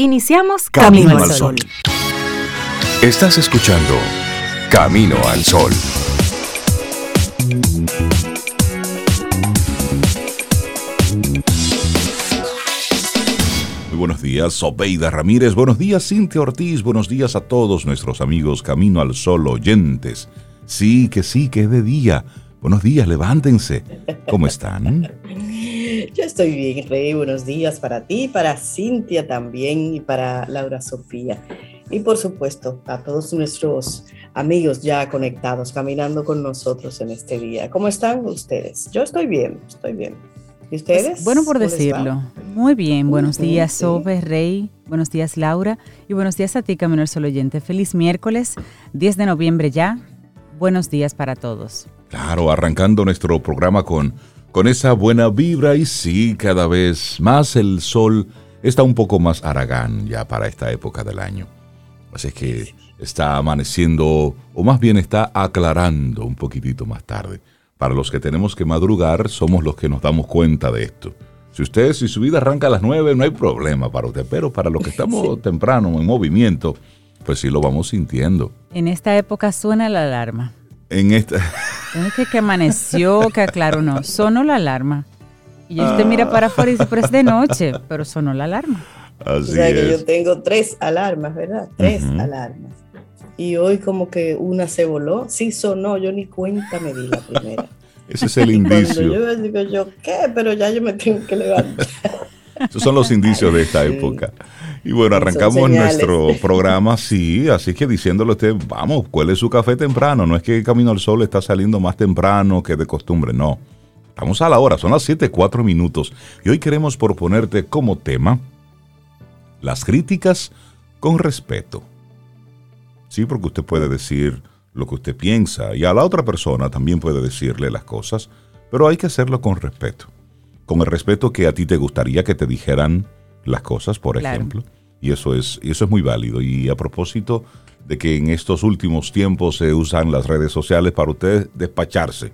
Iniciamos Camino, al Sol. Estás escuchando Camino al Sol. Muy buenos días, Sobeida Ramírez. Buenos días, Cintia Ortiz. Buenos días a todos nuestros amigos Camino al Sol oyentes. Sí, que sí, que es de día. Buenos días, levántense. ¿Cómo están? Yo estoy bien, Rey. Buenos días para ti, para Cintia también y para Laura Sofía. Y por supuesto, a todos nuestros amigos ya conectados, caminando con nosotros en este día. ¿Cómo están ustedes? Yo estoy bien, estoy bien. ¿Y pues, ustedes? bueno por decirlo. Muy bien. Buenos días, Sobe, Rey. Buenos días, Laura. Y buenos días a ti, Camino Sol Oyente. Feliz miércoles, 10 de noviembre ya. Buenos días para todos. Claro, arrancando nuestro programa con con esa buena vibra y sí, cada vez más el sol está un poco más aragán ya para esta época del año. Así que está amaneciendo, o más bien está aclarando un poquitito más tarde. Para los que tenemos que madrugar, somos los que nos damos cuenta de esto. Si usted, si su vida arranca a las 9, no hay problema para usted, pero para los que estamos temprano en movimiento, pues sí lo vamos sintiendo. En esta época suena la alarma. En esta... Es que, que amaneció, que aclaró, no, sonó la alarma. Y usted mira para afuera y dice, pero es de noche, pero sonó la alarma. Así o sea que yo tengo tres alarmas, ¿verdad? Tres alarmas. Y hoy como que una se voló. Sí sonó, yo ni cuenta me di la primera. Ese es el indicio. yo digo yo, ¿qué? Pero ya yo me tengo que levantar. Esos son los indicios de esta época. Y bueno, arrancamos nuestro programa, sí, así que diciéndole a usted, vamos, cuele su café temprano. No es que Camino al Sol está saliendo más temprano que de costumbre, no. Estamos a la hora, son las 7, 4 minutos. Y hoy queremos proponerte como tema las críticas con respeto. Sí, porque usted puede decir lo que usted piensa y a la otra persona también puede decirle las cosas, pero hay que hacerlo con respeto. Con el respeto que a ti te gustaría que te dijeran las cosas, por ejemplo. Y eso es, eso es muy válido. Y a propósito de que en estos últimos tiempos se usan las redes sociales para usted despacharse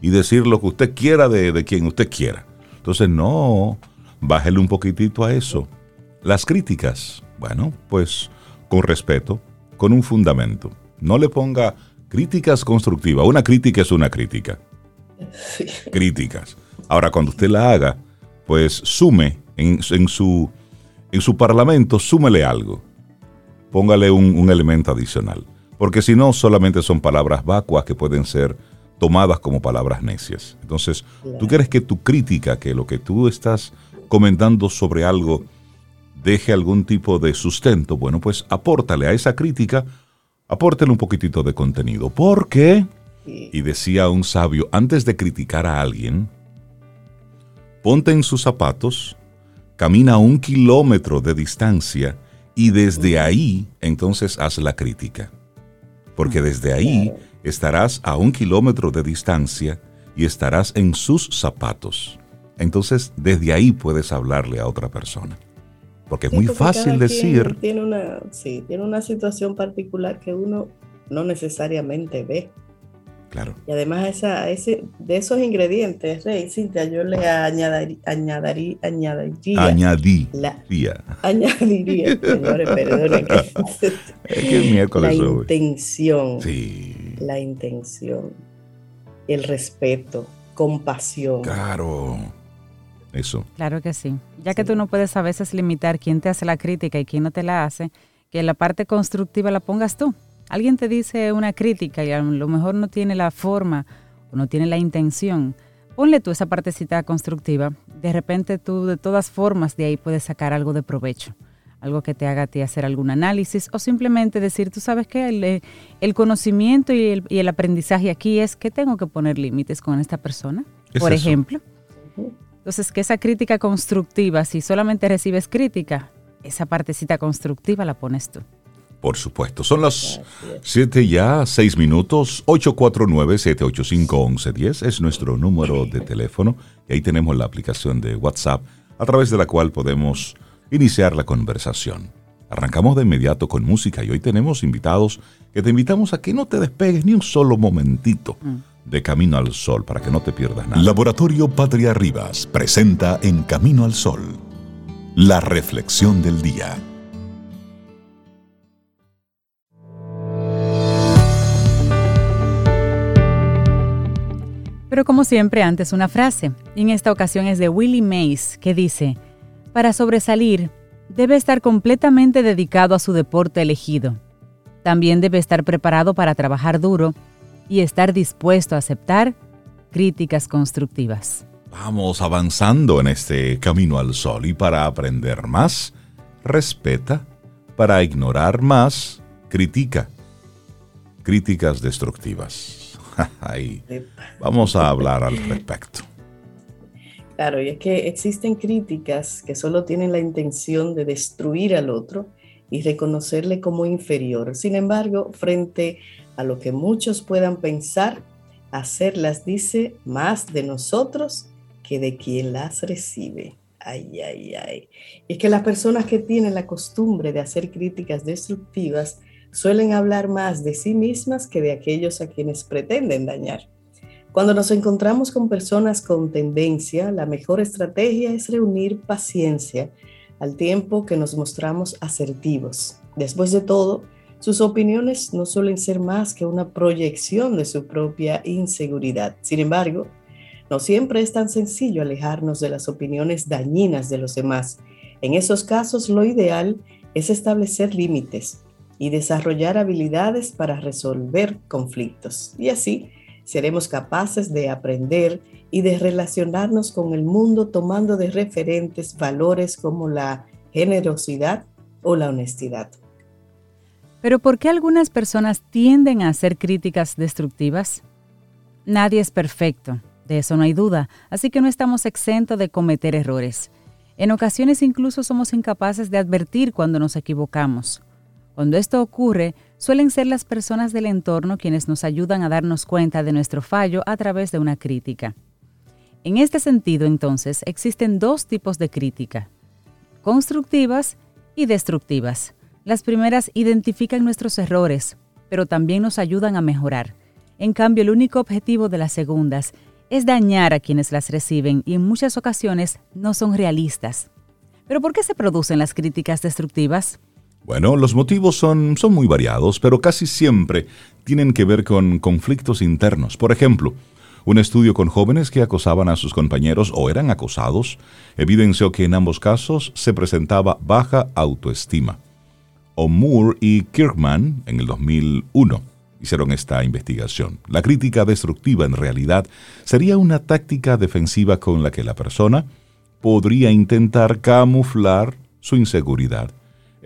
y decir lo que usted quiera de, de quien usted quiera. Entonces, no, bájele un poquitito a eso. Las críticas, bueno, pues con respeto, con un fundamento. No le ponga críticas constructivas. Una crítica es una crítica. Críticas. Ahora, cuando usted la haga, pues sume en, su, en su parlamento, súmele algo. Póngale un, elemento adicional. Porque si no, solamente son palabras vacuas que pueden ser tomadas como palabras necias. Entonces, tú quieres que tu crítica, que lo que tú estás comentando sobre algo, deje algún tipo de sustento, bueno, pues apórtale a esa crítica, apórtale un poquitito de contenido. Porque, y decía un sabio, antes de criticar a alguien, ponte en sus zapatos camina un kilómetro de distancia y desde ahí entonces haz la crítica. Porque desde ahí estarás a un kilómetro de distancia y estarás en sus zapatos. Entonces desde ahí puedes hablarle a otra persona. Porque es muy fácil decir... Tiene una, sí, tiene una situación particular que uno no necesariamente ve. Y además esa, ese, de esos ingredientes, Rey, Cintia, yo le añadiría, añadiría, añadiría, añadiría, añadiría, señores, perdonen. es que miércoles la intención, sí. la intención, el respeto, compasión. Claro. Eso. Claro que sí. Ya que tú no puedes a veces limitar quién te hace la crítica y quién no te la hace, que la parte constructiva la pongas tú. Alguien te dice una crítica y a lo mejor no tiene la forma o no tiene la intención. Ponle tú esa partecita constructiva. De repente tú de todas formas de ahí puedes sacar algo de provecho. Algo que te haga a ti hacer algún análisis o simplemente decir, tú sabes que el, el, conocimiento y el, y el, aprendizaje aquí es que tengo que poner límites con esta persona, por ejemplo. Entonces, que esa crítica constructiva, si solamente recibes crítica, esa partecita constructiva la pones tú. Por supuesto. Son las 7 ya, 6 minutos. 849-785-1110 es nuestro número de teléfono. Y ahí tenemos la aplicación de WhatsApp a través de la cual podemos iniciar la conversación. Arrancamos de inmediato con música y hoy tenemos invitados que te invitamos a que no te despegues ni un solo momentito mm. de Camino al Sol para que no te pierdas nada. Laboratorio Patria Rivas presenta En Camino al Sol la reflexión del día. Pero como siempre, antes una frase, y en esta ocasión es de Willie Mays, que dice, para sobresalir, debe estar completamente dedicado a su deporte elegido. También debe estar preparado para trabajar duro y estar dispuesto a aceptar críticas constructivas. Vamos avanzando en este camino al sol y para aprender más, respeta, para ignorar más, critica. Críticas destructivas. Vamos a hablar al respecto. Claro, y es que existen críticas que solo tienen la intención de destruir al otro y reconocerle como inferior. Sin embargo, frente a lo que muchos puedan pensar, hacerlas dice más de nosotros que de quien las recibe. Ay, ay, ay. Y que las personas que tienen la costumbre de hacer críticas destructivas suelen hablar más de sí mismas que de aquellos a quienes pretenden dañar. Cuando nos encontramos con personas con tendencia, la mejor estrategia es reunir paciencia al tiempo que nos mostramos asertivos. Después de todo, sus opiniones no suelen ser más que una proyección de su propia inseguridad. Sin embargo, no siempre es tan sencillo alejarnos de las opiniones dañinas de los demás. En esos casos, lo ideal es establecer límites y desarrollar habilidades para resolver conflictos. Y así seremos capaces de aprender y de relacionarnos con el mundo tomando de referentes valores como la generosidad o la honestidad. Pero ¿por qué algunas personas tienden a hacer críticas destructivas? Nadie es perfecto, de eso no hay duda, así que no estamos exentos de cometer errores. En ocasiones incluso somos incapaces de advertir cuando nos equivocamos. Cuando esto ocurre, suelen ser las personas del entorno quienes nos ayudan a darnos cuenta de nuestro fallo a través de una crítica. En este sentido, entonces, existen dos tipos de crítica, constructivas y destructivas. Las primeras identifican nuestros errores, pero también nos ayudan a mejorar. En cambio, el único objetivo de las segundas es dañar a quienes las reciben y en muchas ocasiones no son realistas. ¿Pero por qué se producen las críticas destructivas? Bueno, los motivos son, son muy variados, pero casi siempre tienen que ver con conflictos internos. Por ejemplo, un estudio con jóvenes que acosaban a sus compañeros o eran acosados evidenció que en ambos casos se presentaba baja autoestima. O'Moore y Kirkman, en el 2001, hicieron esta investigación. La crítica destructiva en realidad sería una táctica defensiva con la que la persona podría intentar camuflar su inseguridad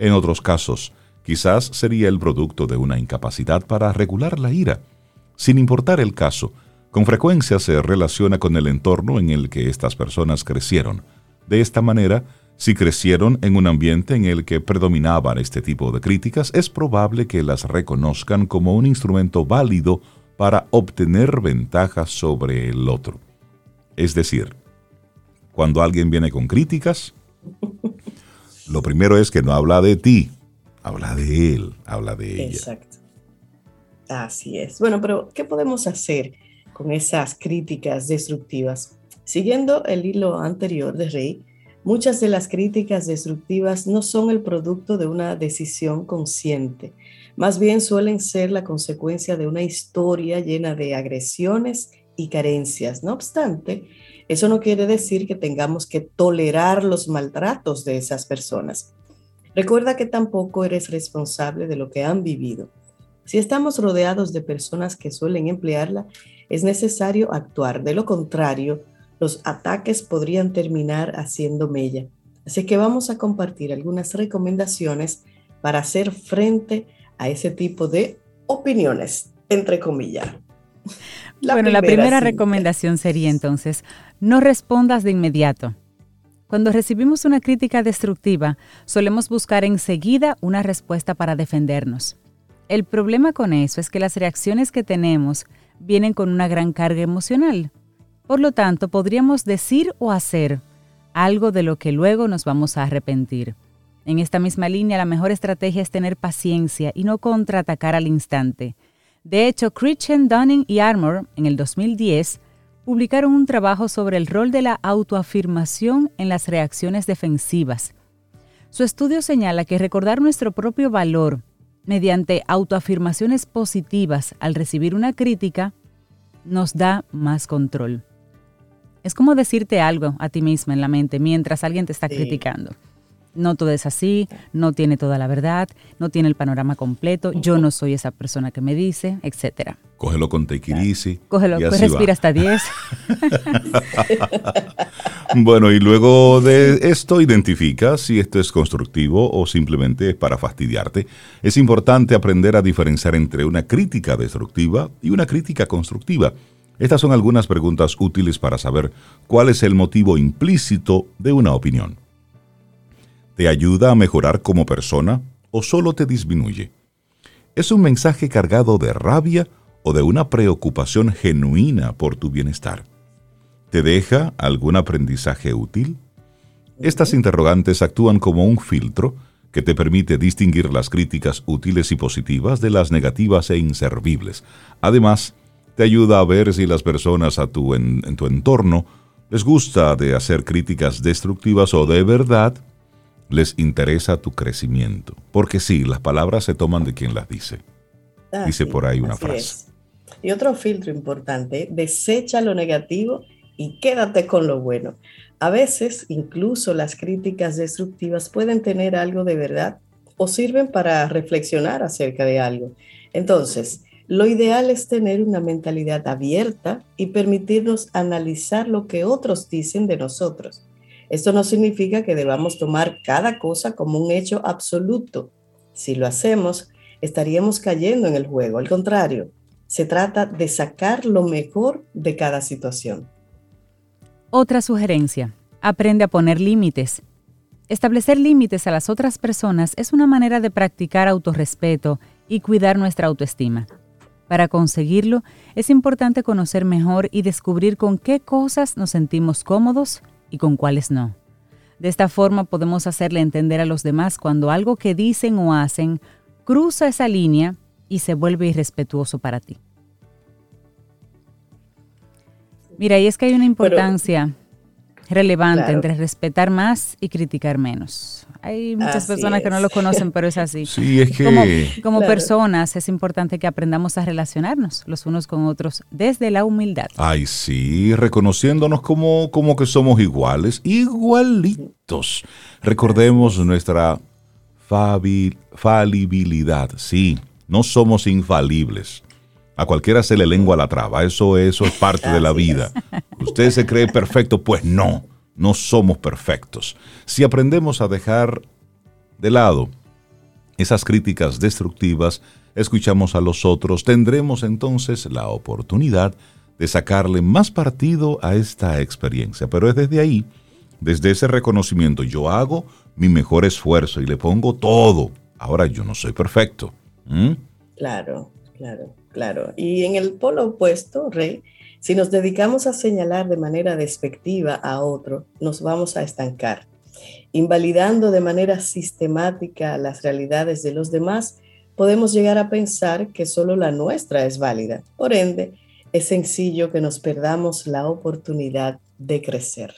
en otros casos, quizás sería el producto de una incapacidad para regular la ira. Sin importar el caso, con frecuencia se relaciona con el entorno en el que estas personas crecieron. De esta manera, si crecieron en un ambiente en el que predominaban este tipo de críticas, es probable que las reconozcan como un instrumento válido para obtener ventajas sobre el otro. Es decir, cuando alguien viene con críticas, lo primero es que no habla de ti, habla de él, habla de ella. Exacto. Así es. Bueno, pero ¿qué podemos hacer con esas críticas destructivas? Siguiendo el hilo anterior de Rey, muchas de las críticas destructivas no son el producto de una decisión consciente, más bien suelen ser la consecuencia de una historia llena de agresiones y carencias. No obstante, eso no quiere decir que tengamos que tolerar los maltratos de esas personas. Recuerda que tampoco eres responsable de lo que han vivido. Si estamos rodeados de personas que suelen emplearla, es necesario actuar. De lo contrario, los ataques podrían terminar haciendo mella. Así que vamos a compartir algunas recomendaciones para hacer frente a ese tipo de opiniones, entre comillas bueno, la primera recomendación sería entonces, no respondas de inmediato. Cuando recibimos una crítica destructiva, solemos buscar enseguida una respuesta para defendernos. El problema con eso es que las reacciones que tenemos vienen con una gran carga emocional. Por lo tanto, podríamos decir o hacer algo de lo que luego nos vamos a arrepentir. En esta misma línea, la mejor estrategia es tener paciencia y no contraatacar al instante. De hecho, Christian Dunning y Armour, en el 2010, publicaron un trabajo sobre el rol de la autoafirmación en las reacciones defensivas. Su estudio señala que recordar nuestro propio valor mediante autoafirmaciones positivas al recibir una crítica nos da más control. Es como decirte algo a ti misma en la mente mientras alguien te está criticando no todo es así, no tiene toda la verdad, no tiene el panorama completo, yo no soy esa persona que me dice, etcétera. Cógelo con take Cógelo, pues respira hasta 10. bueno, y luego de esto identifica si esto es constructivo o simplemente es para fastidiarte. Es importante aprender a diferenciar entre una crítica destructiva y una crítica constructiva. Estas son algunas preguntas útiles para saber cuál es el motivo implícito de una opinión. ¿Te ayuda a mejorar como persona o solo te disminuye? ¿Es un mensaje cargado de rabia o de una preocupación genuina por tu bienestar? ¿Te deja algún aprendizaje útil? Estas interrogantes actúan como un filtro que te permite distinguir las críticas útiles y positivas de las negativas e inservibles. Además, te ayuda a ver si las personas a tu en, tu entorno les gusta de hacer críticas destructivas o de verdad les interesa tu crecimiento. Porque sí, las palabras se toman de quien las dice. dice por ahí una frase. Y otro filtro importante, desecha lo negativo y quédate con lo bueno. A veces, incluso las críticas destructivas pueden tener algo de verdad o sirven para reflexionar acerca de algo. Entonces, lo ideal es tener una mentalidad abierta y permitirnos analizar lo que otros dicen de nosotros esto no significa que debamos tomar cada cosa como un hecho absoluto. Si lo hacemos, estaríamos cayendo en el juego. Al contrario, se trata de sacar lo mejor de cada situación. Otra sugerencia, aprende a poner límites. Establecer límites a las otras personas es una manera de practicar autorrespeto y cuidar nuestra autoestima. Para conseguirlo, es importante conocer mejor y descubrir con qué cosas nos sentimos cómodos y con cuáles no. De esta forma podemos hacerle entender a los demás cuando algo que dicen o hacen cruza esa línea y se vuelve irrespetuoso para ti. Mira, y es que hay una importancia relevante entre respetar más y criticar menos. Hay muchas personas que no lo conocen, pero es así. Sí, es que... Como, personas es importante que aprendamos a relacionarnos los unos con otros desde la humildad. Ay, sí, reconociéndonos como, como que somos iguales, igualitos. Recordemos nuestra falibilidad, sí, no somos infalibles. A cualquiera se le lengua la traba, eso, eso es parte de la vida. Usted se cree perfecto, pues no, no somos perfectos. Si aprendemos a dejar de lado esas críticas destructivas, escuchamos a los otros, tendremos entonces la oportunidad de sacarle más partido a esta experiencia. Pero es desde ahí, desde ese reconocimiento, yo hago mi mejor esfuerzo y le pongo todo. Ahora yo no soy perfecto. Claro, claro. Claro, y en el polo opuesto, Rey, si nos dedicamos a señalar de manera despectiva a otro, nos vamos a estancar. Invalidando de manera sistemática las realidades de los demás, podemos llegar a pensar que solo la nuestra es válida. Por ende, es sencillo que nos perdamos la oportunidad de crecer.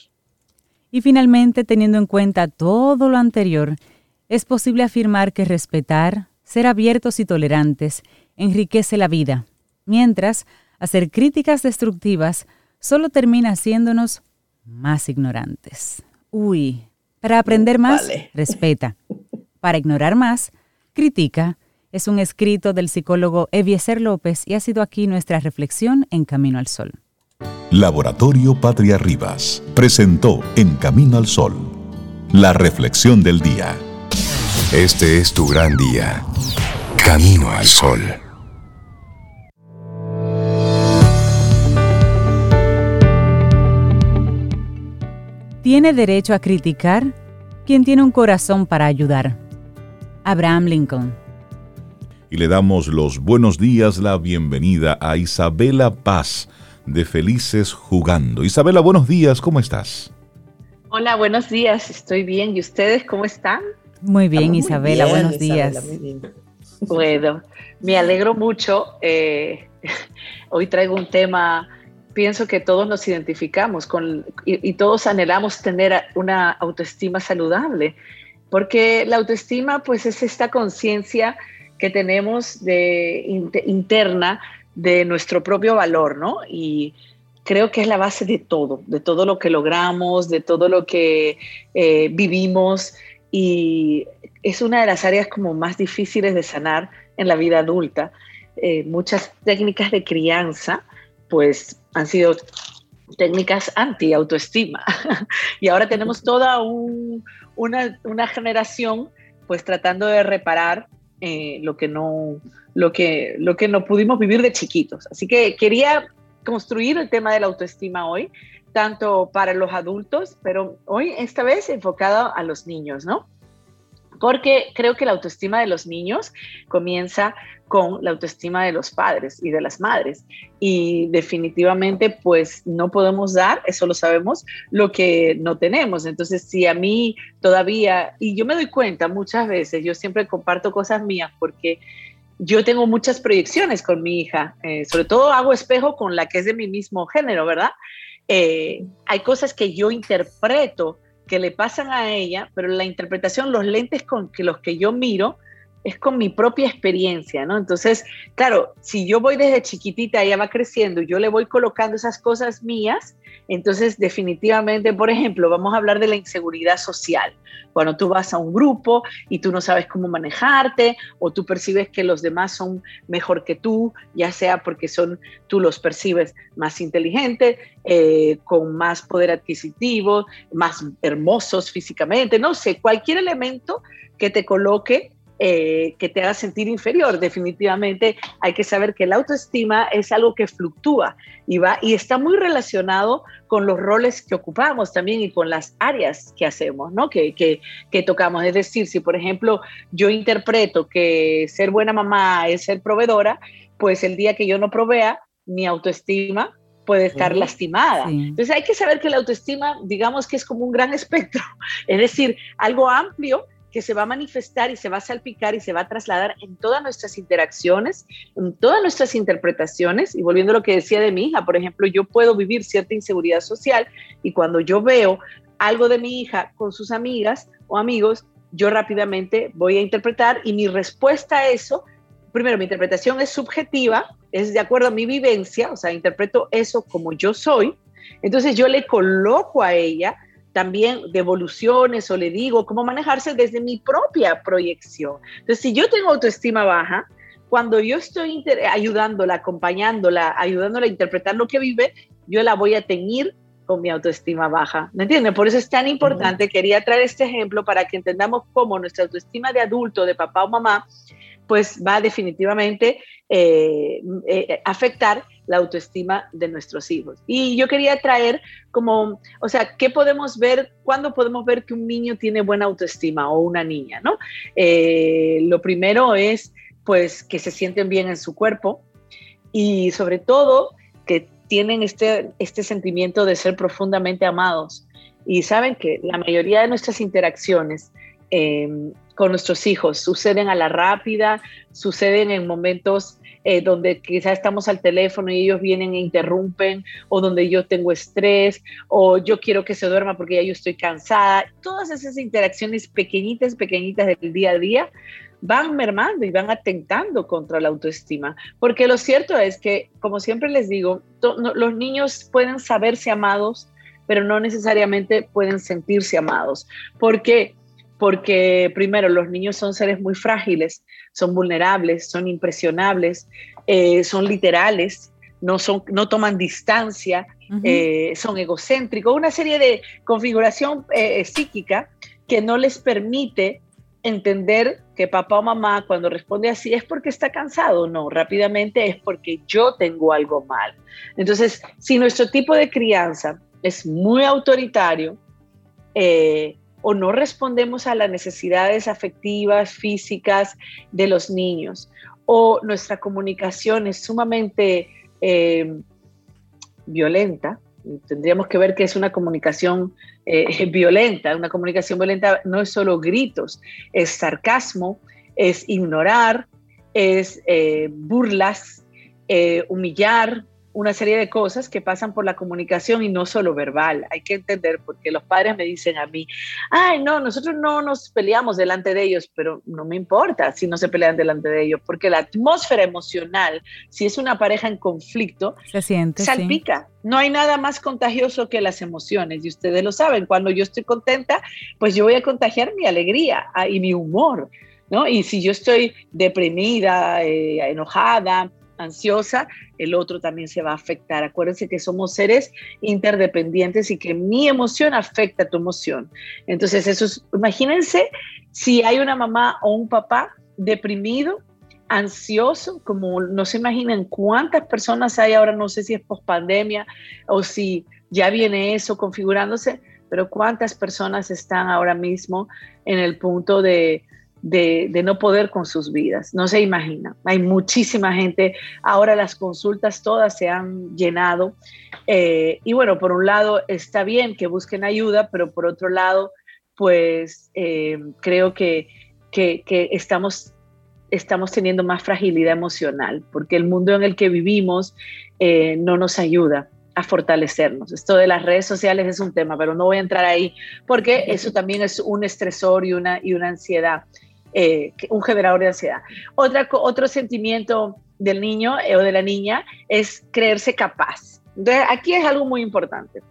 Y finalmente, teniendo en cuenta todo lo anterior, es posible afirmar que respetar, ser abiertos y tolerantes enriquece la vida, mientras hacer críticas destructivas solo termina haciéndonos más ignorantes. Uy, para aprender más, respeta. Para ignorar más, critica. Es un escrito del psicólogo Eviezer López y ha sido aquí nuestra reflexión en Camino al Sol. Laboratorio Patria Rivas presentó En Camino al Sol la reflexión del día. Este es tu gran día. Camino al Sol. Tiene derecho a criticar quien tiene un corazón para ayudar. Abraham Lincoln. Y le damos los buenos días, la bienvenida a Isabela Paz de Felices Jugando. Isabela, buenos días, ¿cómo estás? Hola, buenos días, estoy bien. ¿Y ustedes cómo están? Muy bien, Isabela, buenos días. Bueno, me alegro mucho. Eh, hoy traigo un tema pienso que todos nos identificamos con, y, todos anhelamos tener una autoestima saludable, porque la autoestima pues es esta conciencia que tenemos interna de nuestro propio valor, ¿no? Y creo que es la base de todo, de todo lo que logramos, de todo lo que eh, vivimos y es una de las áreas como más difíciles de sanar en la vida adulta. Eh, muchas técnicas de crianza pues han sido técnicas anti-autoestima y ahora tenemos toda una, una, generación pues tratando de reparar eh, lo, que no, lo, que, lo que no pudimos vivir de chiquitos. Así que quería construir el tema de la autoestima hoy, tanto para los adultos, pero hoy esta vez enfocado a los niños, ¿no? Porque creo que la autoestima de los niños comienza con la autoestima de los padres y de las madres. Y definitivamente, pues no podemos dar, eso lo sabemos, lo que no tenemos. Entonces, si a mí todavía, y yo me doy cuenta muchas veces, yo siempre comparto cosas mías porque yo tengo muchas proyecciones con mi hija, eh, sobre todo hago espejo con la que es de mi mismo género, ¿verdad? Eh, hay cosas que yo interpreto que le pasan a ella, pero la interpretación, los lentes con que los que yo miro, es con mi propia experiencia, ¿no? Entonces, claro, si yo voy desde chiquitita, ella va creciendo, yo le voy colocando esas cosas mías, entonces definitivamente, por ejemplo, vamos a hablar de la inseguridad social. Cuando tú vas a un grupo y tú no sabes cómo manejarte o tú percibes que los demás son mejor que tú, ya sea porque son, tú los percibes más inteligentes, eh, con más poder adquisitivo, más hermosos físicamente, no sé, cualquier elemento que te coloque eh, que te haga sentir inferior. Definitivamente hay que saber que la autoestima es algo que fluctúa y va y está muy relacionado con los roles que ocupamos también y con las áreas que hacemos, ¿no? Que, que, que tocamos. Es decir, si por ejemplo yo interpreto que ser buena mamá es ser proveedora, pues el día que yo no provea, mi autoestima puede estar lastimada. Entonces hay que saber que la autoestima, digamos que es como un gran espectro, es decir, algo amplio que se va a manifestar y se va a salpicar y se va a trasladar en todas nuestras interacciones, en todas nuestras interpretaciones. Y volviendo a lo que decía de mi hija, por ejemplo, yo puedo vivir cierta inseguridad social y cuando yo veo algo de mi hija con sus amigas o amigos, yo rápidamente voy a interpretar y mi respuesta a eso, primero, mi interpretación es subjetiva, es de acuerdo a mi vivencia, o sea, interpreto eso como yo soy. Entonces yo le coloco a ella también devoluciones o le digo cómo manejarse desde mi propia proyección. Entonces, si yo tengo autoestima baja, cuando yo estoy ayudándola, acompañándola, ayudándola a interpretar lo que vive, yo la voy a teñir con mi autoestima baja. ¿Me entienden? Por eso es tan importante, quería traer este ejemplo para que entendamos cómo nuestra autoestima de adulto, de papá o mamá, pues va definitivamente eh, eh, afectar la autoestima de nuestros hijos. Y yo quería traer como, o sea, ¿qué podemos ver? ¿Cuándo podemos ver que un niño tiene buena autoestima o una niña? ¿no? Eh, lo primero es, pues, que se sienten bien en su cuerpo y sobre todo que tienen este, este sentimiento de ser profundamente amados. Y saben que la mayoría de nuestras interacciones con nuestros hijos suceden a la rápida, suceden en momentos eh, donde quizás estamos al teléfono y ellos vienen e interrumpen, o donde yo tengo estrés, o yo quiero que se duerma porque ya yo estoy cansada. Todas esas interacciones pequeñitas, pequeñitas del día a día van mermando y van atentando contra la autoestima. Porque lo cierto es que, como siempre les digo, los niños pueden saberse amados, pero no necesariamente pueden sentirse amados. Porque porque primero los niños son seres muy frágiles, son vulnerables, son impresionables, eh, son literales, no, son, no toman distancia, eh, son egocéntricos, una serie de configuración eh, psíquica que no les permite entender que papá o mamá cuando responde así es porque está cansado, no, rápidamente es porque yo tengo algo mal. Entonces, si nuestro tipo de crianza es muy autoritario, eh, o no respondemos a las necesidades afectivas, físicas de los niños, o nuestra comunicación es sumamente eh, violenta, tendríamos que ver que es una comunicación eh, violenta. Una comunicación violenta no es solo gritos, es sarcasmo, es ignorar, es eh, burlas, humillar, una serie de cosas que pasan por la comunicación y no solo verbal. Hay que entender, porque los padres me dicen a mí, ay, no, nosotros no nos peleamos delante de ellos, pero no me importa si no se pelean delante de ellos, porque la atmósfera emocional, si es una pareja en conflicto, se siente. Salpica. No hay nada más contagioso que las emociones, y ustedes lo saben, cuando yo estoy contenta, pues yo voy a contagiar mi alegría ah, y mi humor. ¿No? Y si yo estoy deprimida, eh, enojada, ansiosa, el otro también se va a afectar. Acuérdense que somos seres interdependientes y que mi emoción afecta a tu emoción. Entonces, eso es, imagínense si hay una mamá o un papá deprimido, ansioso, como no se imaginan cuántas personas hay ahora, no sé si es post pandemia o si ya viene eso configurándose, pero cuántas personas están ahora mismo en el punto de, de, no poder con sus vidas. No se imagina. Hay muchísima gente. Ahora las consultas todas se han llenado. Eh, y bueno, por un lado está bien que busquen ayuda, pero por otro lado, pues eh, creo que, que, estamos, estamos teniendo más fragilidad emocional, porque el mundo en el que vivimos eh, no nos ayuda a fortalecernos. Esto de las redes sociales es un tema, pero no voy a entrar ahí porque eso también es un estresor y una, y una ansiedad. Eh, un generador de ansiedad. Otra, otro sentimiento del niño eh, o de la niña es creerse capaz. Entonces, aquí es algo muy importante,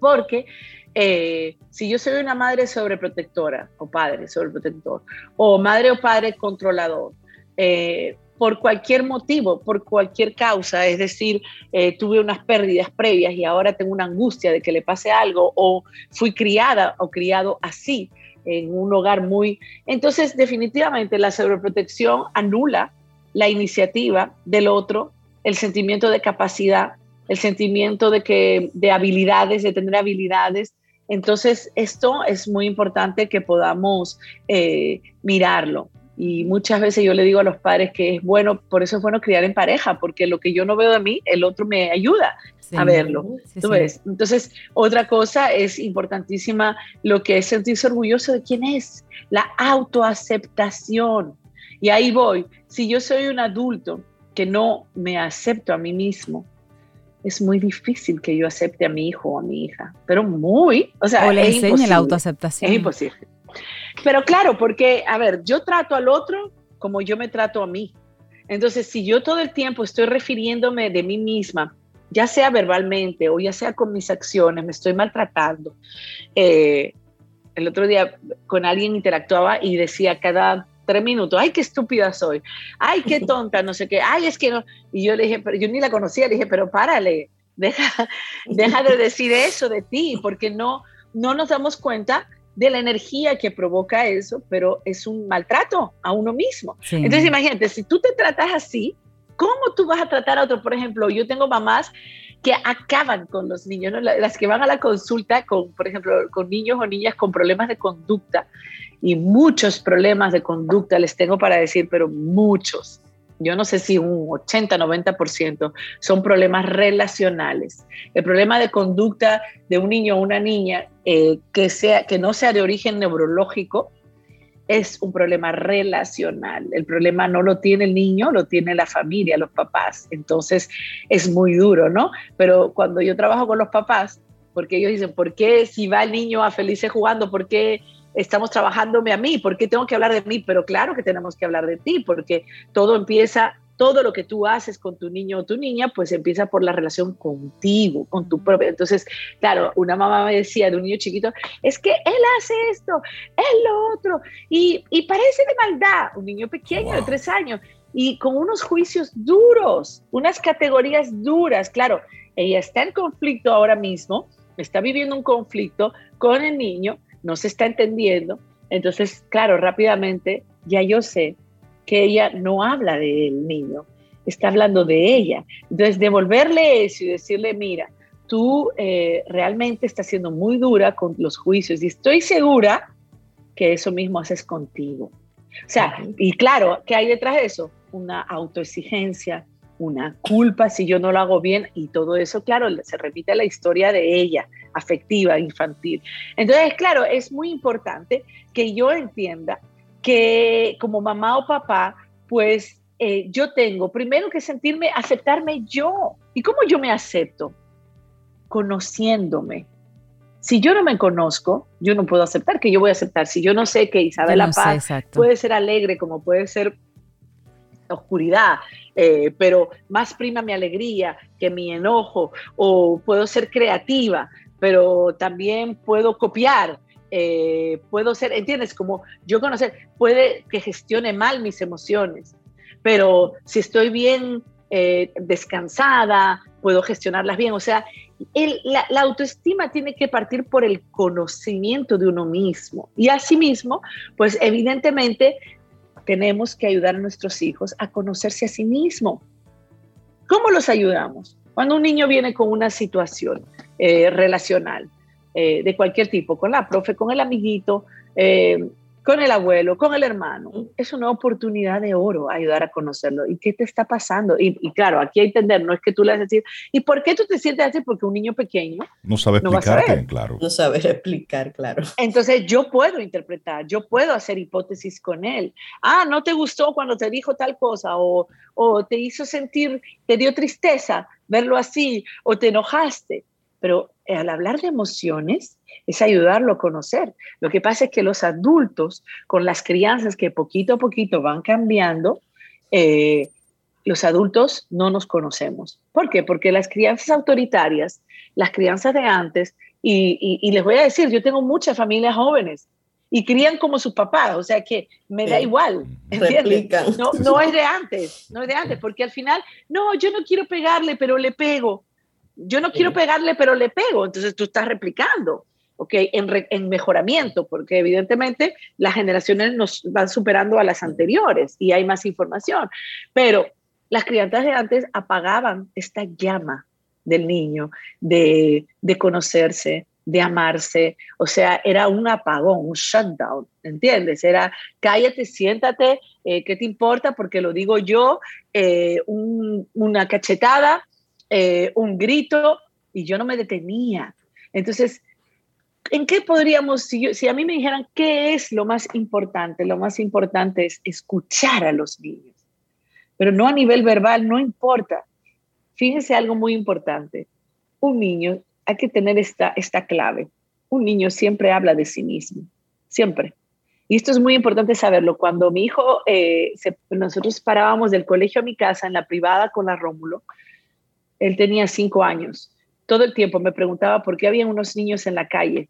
porque eh, si yo soy una madre sobreprotectora o padre sobreprotector, o madre o padre controlador, por cualquier motivo, por cualquier causa, es decir, tuve unas pérdidas previas y ahora tengo una angustia de que le pase algo, o fui criada o criado así, en un hogar muy... Entonces, definitivamente la sobreprotección anula la iniciativa del otro, el sentimiento de capacidad, el sentimiento de, que, de habilidades, de tener habilidades. Entonces, esto es muy importante que podamos eh, mirarlo. Y muchas veces yo le digo a los padres que es bueno, por eso es bueno criar en pareja, porque lo que yo no veo de mí, el otro me ayuda a verlo. ¿Tú ves? Entonces, otra cosa es importantísima lo que es sentirse orgulloso de quién es, la autoaceptación. Y ahí voy. Si yo soy un adulto que no me acepto a mí mismo, es muy difícil que yo acepte a mi hijo o a mi hija, pero muy, o sea, o le enseñe la autoaceptación. Es imposible. Pero claro, porque, a ver, yo trato al otro como yo me trato a mí. Entonces, si yo todo el tiempo estoy refiriéndome de mí misma ya sea verbalmente o ya sea con mis acciones, me estoy maltratando. Eh, el otro día con alguien interactuaba y decía cada tres minutos, ay, qué estúpida soy, ay, qué tonta, no sé qué, ay, es que no. Y yo le dije, yo ni la conocía, le dije, pero párale, deja, deja de decir eso de ti, porque no, no nos damos cuenta de la energía que provoca eso, pero es un maltrato a uno mismo. Entonces imagínate, si tú te tratas así, ¿Cómo tú vas a tratar a otro? Por ejemplo, yo tengo mamás que acaban con los niños, las que van a la consulta con, por ejemplo, con niños o niñas con problemas de conducta y muchos problemas de conducta les tengo para decir, pero muchos. Yo no sé si un 80, 90% son problemas relacionales. El problema de conducta de un niño o una niña eh, que, sea, que no sea de origen neurológico, es un problema relacional. El problema no lo tiene el niño, lo tiene la familia, los papás. Entonces es muy duro, ¿no? Pero cuando yo trabajo con los papás, porque ellos dicen, ¿por qué si va el niño a felices jugando, por qué estamos trabajándome a mí? ¿Por qué tengo que hablar de mí? Pero claro que tenemos que hablar de ti, porque todo empieza todo lo que tú haces con tu niño o tu niña, pues empieza por la relación contigo, con tu propio. Entonces, claro, una mamá me decía de un niño chiquito, es que él hace esto, él lo otro, y, parece de maldad, un niño pequeño de tres años, y con unos juicios duros, unas categorías duras. Claro, ella está en conflicto ahora mismo, está viviendo un conflicto con el niño, no se está entendiendo. Entonces, claro, rápidamente, ya yo sé que ella no habla del niño, está hablando de ella. Entonces, devolverle eso y decirle, mira, tú eh, realmente estás siendo muy dura con los juicios y estoy segura que eso mismo haces contigo. O sea, y claro, ¿qué hay detrás de eso? Una autoexigencia, una culpa si yo no lo hago bien y todo eso, claro, se repite la historia de ella, afectiva, infantil. Entonces, claro, es muy importante que yo entienda que como mamá o papá, pues eh, yo tengo primero que sentirme, aceptarme yo. ¿Y cómo yo me acepto? Conociéndome. Si yo no me conozco, yo no puedo aceptar que yo voy a aceptar. Si yo no sé que Isabel no Paz puede ser alegre como puede ser oscuridad, eh, pero más prima mi alegría que mi enojo, o puedo ser creativa, pero también puedo copiar, eh, puedo ser, ¿entiendes? Como yo conocer, puede que gestione mal mis emociones, pero si estoy bien eh, descansada, puedo gestionarlas bien. O sea, la, la, autoestima tiene que partir por el conocimiento de uno mismo. Y asimismo, pues evidentemente tenemos que ayudar a nuestros hijos a conocerse a sí mismo. ¿Cómo los ayudamos? Cuando un niño viene con una situación eh, relacional eh, de cualquier tipo, con la profe, con el amiguito, eh, con el abuelo, con el hermano. Es una oportunidad de oro ayudar a conocerlo. ¿Y qué te está pasando? Y, claro, aquí hay que entender, no es que tú le vas a decir, ¿y por qué tú te sientes así? Porque un niño pequeño no sabe explicarte, claro. No sabe explicar, claro. Entonces yo puedo interpretar, yo puedo hacer hipótesis con él. Ah, no te gustó cuando te dijo tal cosa o, o te hizo sentir, te dio tristeza verlo así o te enojaste. Pero al hablar de emociones, es ayudarlo a conocer. Lo que pasa es que los adultos, con las crianzas que poquito a poquito van cambiando, eh, los adultos no nos conocemos. ¿Por qué? Porque las crianzas autoritarias, las crianzas de antes, y, les voy a decir, yo tengo muchas familias jóvenes y crían como sus papás, o sea que me da igual, No, no es de antes, no es de antes, porque al final, no, yo no quiero pegarle, pero le pego. Yo no quiero pegarle, pero le pego. Entonces tú estás replicando. ¿ok? En, mejoramiento, porque evidentemente las generaciones nos van superando a las anteriores y hay más información. Pero las crianzas de antes apagaban esta llama del niño de, conocerse, de amarse, o sea, era un apagón, un shutdown, ¿entiendes? Era cállate, siéntate, eh, ¿qué te importa? Porque lo digo yo, eh, una cachetada, eh, un grito, y yo no me detenía. Entonces, ¿en qué podríamos, si, a mí me dijeran qué es lo más importante? Lo más importante es escuchar a los niños, pero no a nivel verbal, no importa. Fíjense algo muy importante. Un niño, hay que tener esta, esta clave. Un niño siempre habla de sí mismo, siempre. Y esto es muy importante saberlo. Cuando mi hijo, eh, nosotros parábamos del colegio a mi casa en la privada con la Rómulo, él tenía cinco años. Todo el tiempo me preguntaba por qué había unos niños en la calle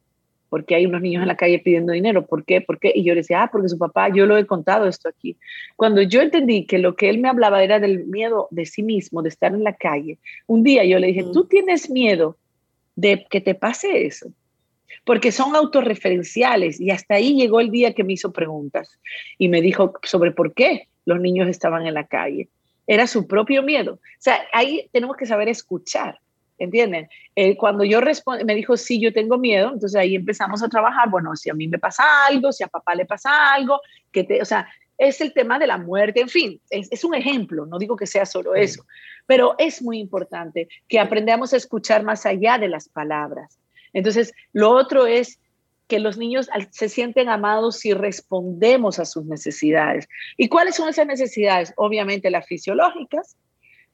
porque hay unos niños en la calle pidiendo dinero, ¿por qué? ¿Por qué? Y yo le decía, ah, porque su papá, yo lo he contado esto aquí. Cuando yo entendí que lo que él me hablaba era del miedo de sí mismo, de estar en la calle, un día yo le dije, tú tienes miedo de que te pase eso, porque son autorreferenciales y hasta ahí llegó el día que me hizo preguntas y me dijo sobre por qué los niños estaban en la calle. Era su propio miedo. O sea, ahí tenemos que saber escuchar ¿entienden? Eh, cuando yo me dijo, sí, yo tengo miedo, entonces ahí empezamos a trabajar, bueno, si a mí me pasa algo, si a papá le pasa algo, que te, o sea, es el tema de la muerte, en fin, es, un ejemplo, no digo que sea solo eso, pero es muy importante que aprendamos a escuchar más allá de las palabras. Entonces, lo otro es que los niños se sienten amados si respondemos a sus necesidades. ¿Y cuáles son esas necesidades? Obviamente las fisiológicas,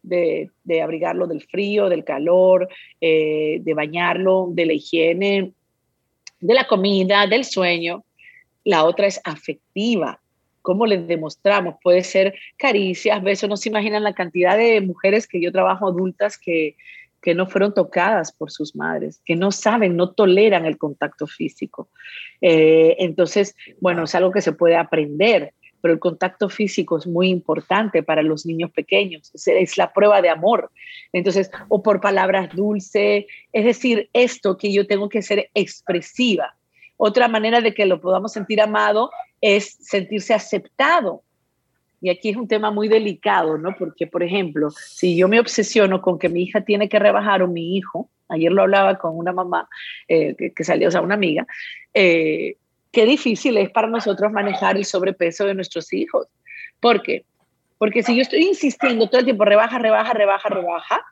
de, abrigarlo del frío, del calor, eh, de bañarlo, de la higiene, de la comida, del sueño. La otra es afectiva. ¿Cómo les demostramos? Puede ser caricias, besos. No se imaginan la cantidad de mujeres que yo trabajo adultas que, que no fueron tocadas por sus madres, que no saben, no toleran el contacto físico. Eh, entonces, bueno, es algo que se puede aprender pero el contacto físico es muy importante para los niños pequeños, es, la prueba de amor. Entonces, o por palabras dulces, es decir, esto que yo tengo que ser expresiva. Otra manera de que lo podamos sentir amado es sentirse aceptado. Y aquí es un tema muy delicado, ¿no? Porque, por ejemplo, si yo me obsesiono con que mi hija tiene que rebajar o mi hijo, ayer lo hablaba con una mamá eh, que, salió, o sea, una amiga, eh, qué difícil es para nosotros manejar el sobrepeso de nuestros hijos. ¿Por qué? Porque si yo estoy insistiendo todo el tiempo, rebaja, rebaja, rebaja, rebaja,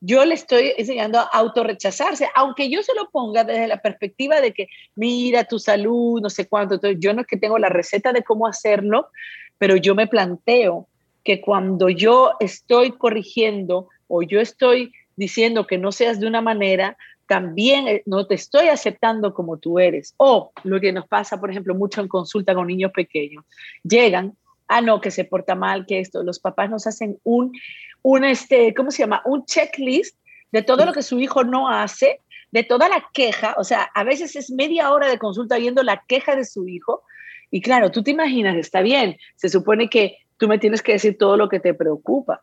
yo le estoy enseñando a autorrechazarse, aunque yo se lo ponga desde la perspectiva de que mira tu salud, no sé cuánto. Entonces, yo no es que tengo la receta de cómo hacerlo, pero yo me planteo que cuando yo estoy corrigiendo o yo estoy diciendo que no seas de una manera, también eh, no te estoy aceptando como tú eres. O lo que nos pasa, por ejemplo, mucho en consulta con niños pequeños, llegan, ah, no, que se porta mal, que esto, los papás nos hacen un, un este, ¿cómo se llama? Un checklist de todo lo que su hijo no hace, de toda la queja, o sea, a veces es media hora de consulta viendo la queja de su hijo, y claro, tú te imaginas, está bien, se supone que tú me tienes que decir todo lo que te preocupa,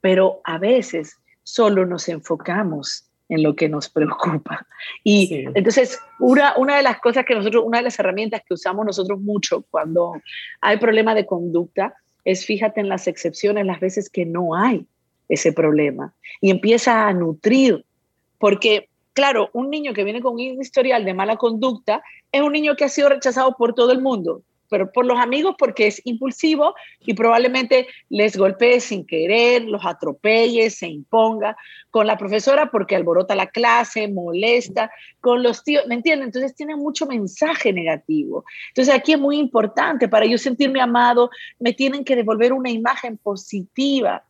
pero a veces solo nos enfocamos en lo que nos preocupa. Y entonces, una, una de las cosas que nosotros, una de las herramientas que usamos nosotros mucho cuando hay problema de conducta es fíjate en las excepciones, las veces que no hay ese problema y empieza a nutrir, porque claro, un niño que viene con un historial de mala conducta es un niño que ha sido rechazado por todo el mundo, pero por los amigos porque es impulsivo y probablemente les golpee sin querer, los atropelle, se imponga, con la profesora porque alborota la clase, molesta, con los tíos, ¿me entienden? Entonces tiene mucho mensaje negativo. Entonces aquí es muy importante, para yo sentirme amado, me tienen que devolver una imagen positiva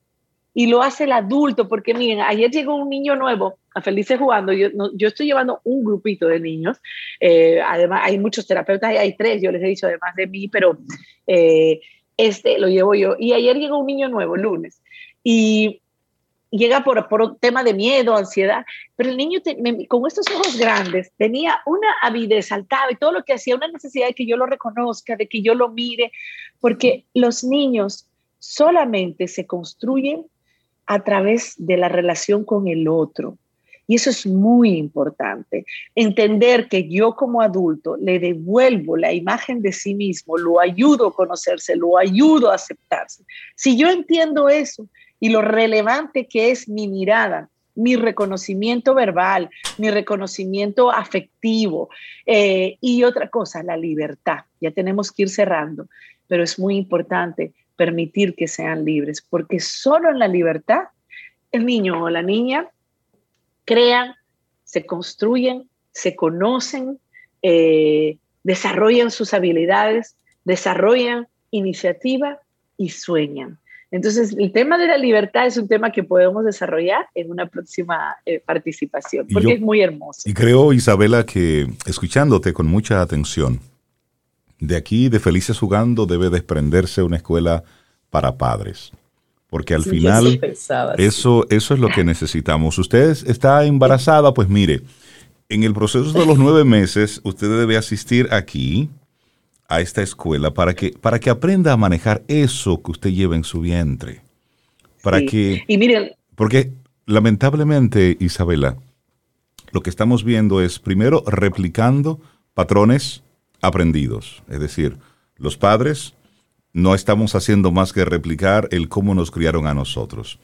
y lo hace el adulto, porque miren, ayer llegó un niño nuevo a Felices Jugando, yo, yo estoy llevando un grupito de niños, eh, además hay muchos terapeutas, hay tres, yo les he dicho además de mí, pero eh, este lo llevo yo. Y ayer llegó un niño nuevo, lunes, y llega por, por un tema de miedo, ansiedad, pero el niño con estos ojos grandes tenía una avidez, saltaba y todo lo que hacía, una necesidad de que yo lo reconozca, de que yo lo mire, porque los niños solamente se construyen a través de la relación con el otro. Y eso es muy importante. Entender que yo como adulto le devuelvo la imagen de sí mismo, lo ayudo a conocerse, lo ayudo a aceptarse. Si yo entiendo eso y lo relevante que es mi mirada, mi reconocimiento verbal, mi reconocimiento afectivo eh, y otra cosa, la libertad. Ya tenemos que ir cerrando, pero es muy importante permitir que sean libres, porque solo en la libertad el niño o la niña crean, se construyen, se conocen, eh, desarrollan sus habilidades, desarrollan iniciativa y sueñan. Entonces, el tema de la libertad es un tema que podemos desarrollar en una próxima eh, participación, porque es muy hermoso. Y creo, Isabela, que escuchándote con mucha atención, de aquí, de Felices Jugando, debe desprenderse una escuela para padres. Porque al final eso, eso es lo que necesitamos. Usted está embarazada, pues mire, en el proceso de los nueve meses, usted debe asistir aquí, a esta escuela, para que, para que aprenda a manejar eso que usted lleva en su vientre. Para que... Y miren... Porque lamentablemente, Isabela, lo que estamos viendo es primero replicando patrones aprendidos. Es decir, los padres no estamos haciendo más que replicar el cómo nos criaron a nosotros.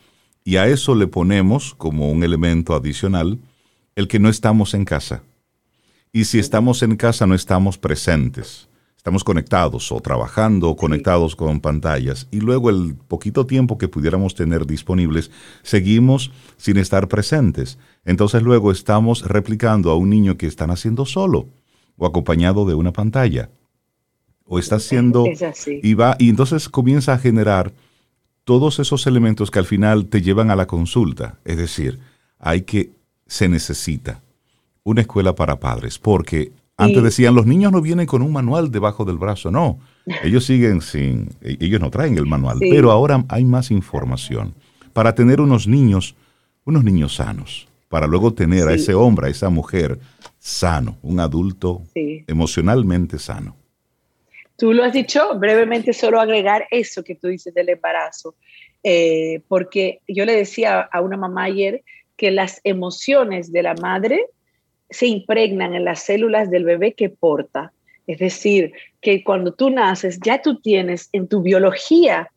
Y a eso le ponemos como un elemento adicional el que no estamos en casa. Y si estamos en casa no estamos presentes. Estamos conectados o trabajando o conectados con pantallas. Y luego el poquito tiempo que pudiéramos tener disponibles, seguimos sin estar presentes. Entonces luego estamos replicando a un niño que está naciendo solo o acompañado de una pantalla. O está haciendo... Y, va, y entonces comienza a generar todos esos elementos que al final te llevan a la consulta. Es decir, hay que, se necesita una escuela para padres, porque antes decían, los niños no vienen con un manual debajo del brazo, no, ellos siguen sin, e, ellos no traen el manual, pero ahora hay más información para tener unos niños, unos niños sanos, para luego tener a ese hombre, a esa mujer sano, un adulto emocionalmente sano. Tú lo has dicho brevemente, solo agregar eso que tú dices del embarazo, eh, porque yo le decía a una mamá ayer que las emociones de la madre se impregnan en las células del bebé que porta. Es decir, que cuando tú naces ya tú tienes en tu biología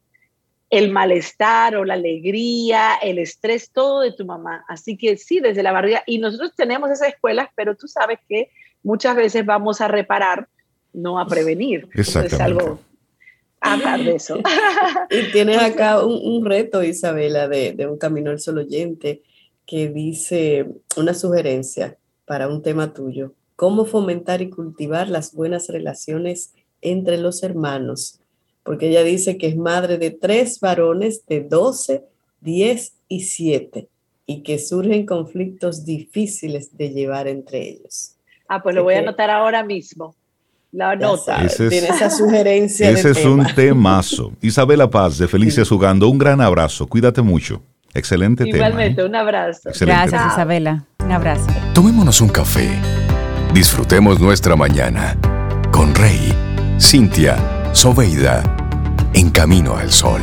el malestar o la alegría, el estrés, todo de tu mamá. Así que sí, desde la barriga. Y nosotros tenemos esas escuelas, pero tú sabes que muchas veces vamos a reparar no a prevenir. Es algo hablar de eso. y tienes acá un, reto, Isabela, de, de, un camino al solo oyente que dice una sugerencia para un tema tuyo. ¿Cómo fomentar y cultivar las buenas relaciones entre los hermanos? Porque ella dice que es madre de tres varones de 12, 10 y 7 y que surgen conflictos difíciles de llevar entre ellos. Ah, pues lo voy a anotar ahora mismo. La nota. tiene esa sugerencia. Ese es un temazo. Isabela Paz de Felices Jugando, un gran abrazo. Cuídate mucho. Excelente tema. Igualmente, ¿eh? un abrazo. Gracias, Isabela. Un abrazo. Tomémonos un café. Disfrutemos nuestra mañana con Rey, Cintia, Soveida, en camino al sol.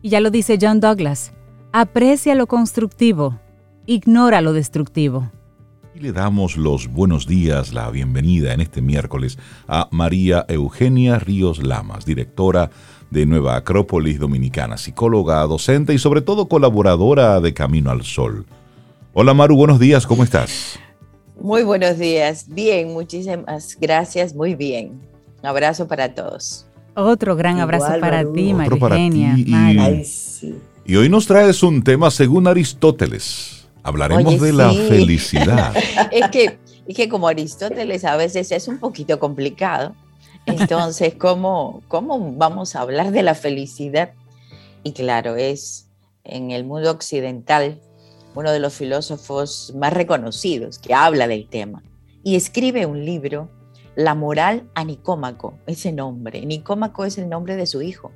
Y ya lo dice John Douglas, aprecia lo constructivo, ignora lo destructivo. Y le damos los buenos días, la bienvenida en este miércoles a María Eugenia Ríos Lamas, directora de Nueva Acrópolis Dominicana, psicóloga, docente y sobre todo colaboradora de Camino al Sol. Hola Maru, buenos días, ¿cómo estás? Muy buenos días, bien, muchísimas gracias, muy bien. Un abrazo para todos. Otro gran abrazo para ti, María Eugenia. Y hoy nos traes un tema según Aristóteles. Hablaremos de la felicidad. es, que, es que como Aristóteles a veces es un poquito complicado. Entonces, ¿cómo, ¿cómo vamos a hablar de la felicidad? Y claro, es en el mundo occidental uno de los filósofos más reconocidos que habla del tema. Y escribe un libro la moral a Nicómaco, ese nombre. Nicómaco es el nombre de su hijo.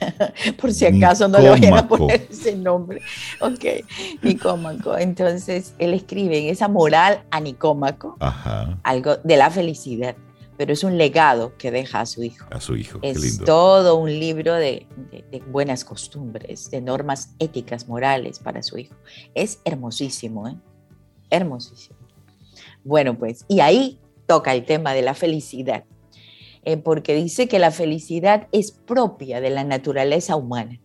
Por si acaso no le vayan a poner ese nombre. Ok, Nicómaco. Entonces, él escribe en esa moral a Nicómaco algo de la felicidad, pero es un legado que deja a su hijo. A su hijo, es todo un libro de, de, buenas costumbres, de normas éticas, morales para su hijo. Es hermosísimo, ¿eh? Hermosísimo. Bueno, pues, y ahí toca el tema de la felicidad, eh, porque dice que la felicidad es propia de la naturaleza humana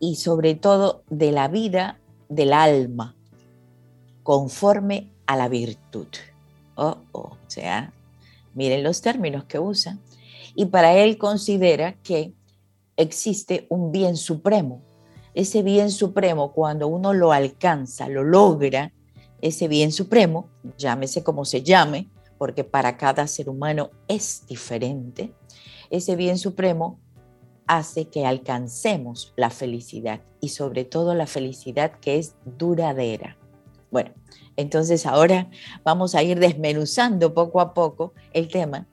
y sobre todo de la vida del alma, conforme a la virtud. Oh, oh, o sea, miren los términos que usa. Y para él considera que existe un bien supremo. Ese bien supremo, cuando uno lo alcanza, lo logra, ese bien supremo, llámese como se llame, porque para cada ser humano es diferente, ese bien supremo hace que alcancemos la felicidad y sobre todo la felicidad que es duradera. Bueno, entonces ahora vamos a ir desmenuzando poco a poco el tema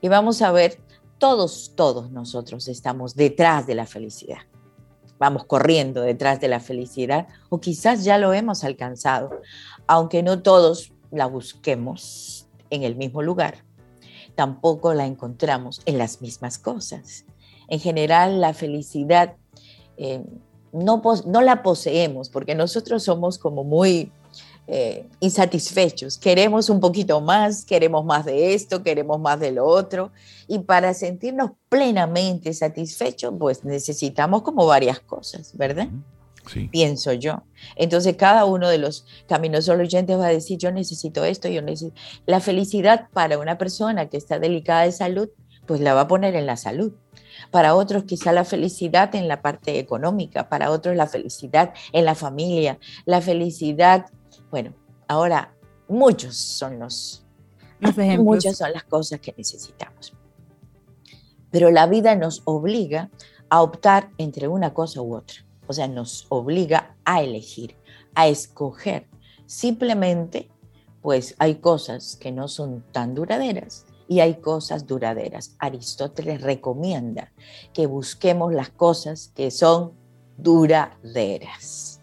y vamos a ver, todos, todos nosotros estamos detrás de la felicidad. Vamos corriendo detrás de la felicidad o quizás ya lo hemos alcanzado, aunque no todos la busquemos en el mismo lugar. Tampoco la encontramos en las mismas cosas. En general, la felicidad eh, no, no la poseemos porque nosotros somos como muy eh, insatisfechos. Queremos un poquito más, queremos más de esto, queremos más de lo otro. Y para sentirnos plenamente satisfechos, pues necesitamos como varias cosas, ¿verdad? pienso yo. Entonces cada uno de los caminos oyentes va a decir, yo necesito esto, yo necesito... La felicidad para una persona que está delicada de salud, pues la va a poner en la salud. Para otros quizá la felicidad en la parte económica, para otros la felicidad en la familia, la felicidad, bueno, ahora muchos son los, muchas son las cosas que necesitamos. Pero la vida nos obliga a optar entre una cosa u otra o sea, nos obliga a elegir, a escoger. Simplemente, pues hay cosas que no son tan duraderas y hay cosas duraderas. Aristóteles recomienda que busquemos las cosas que son duraderas.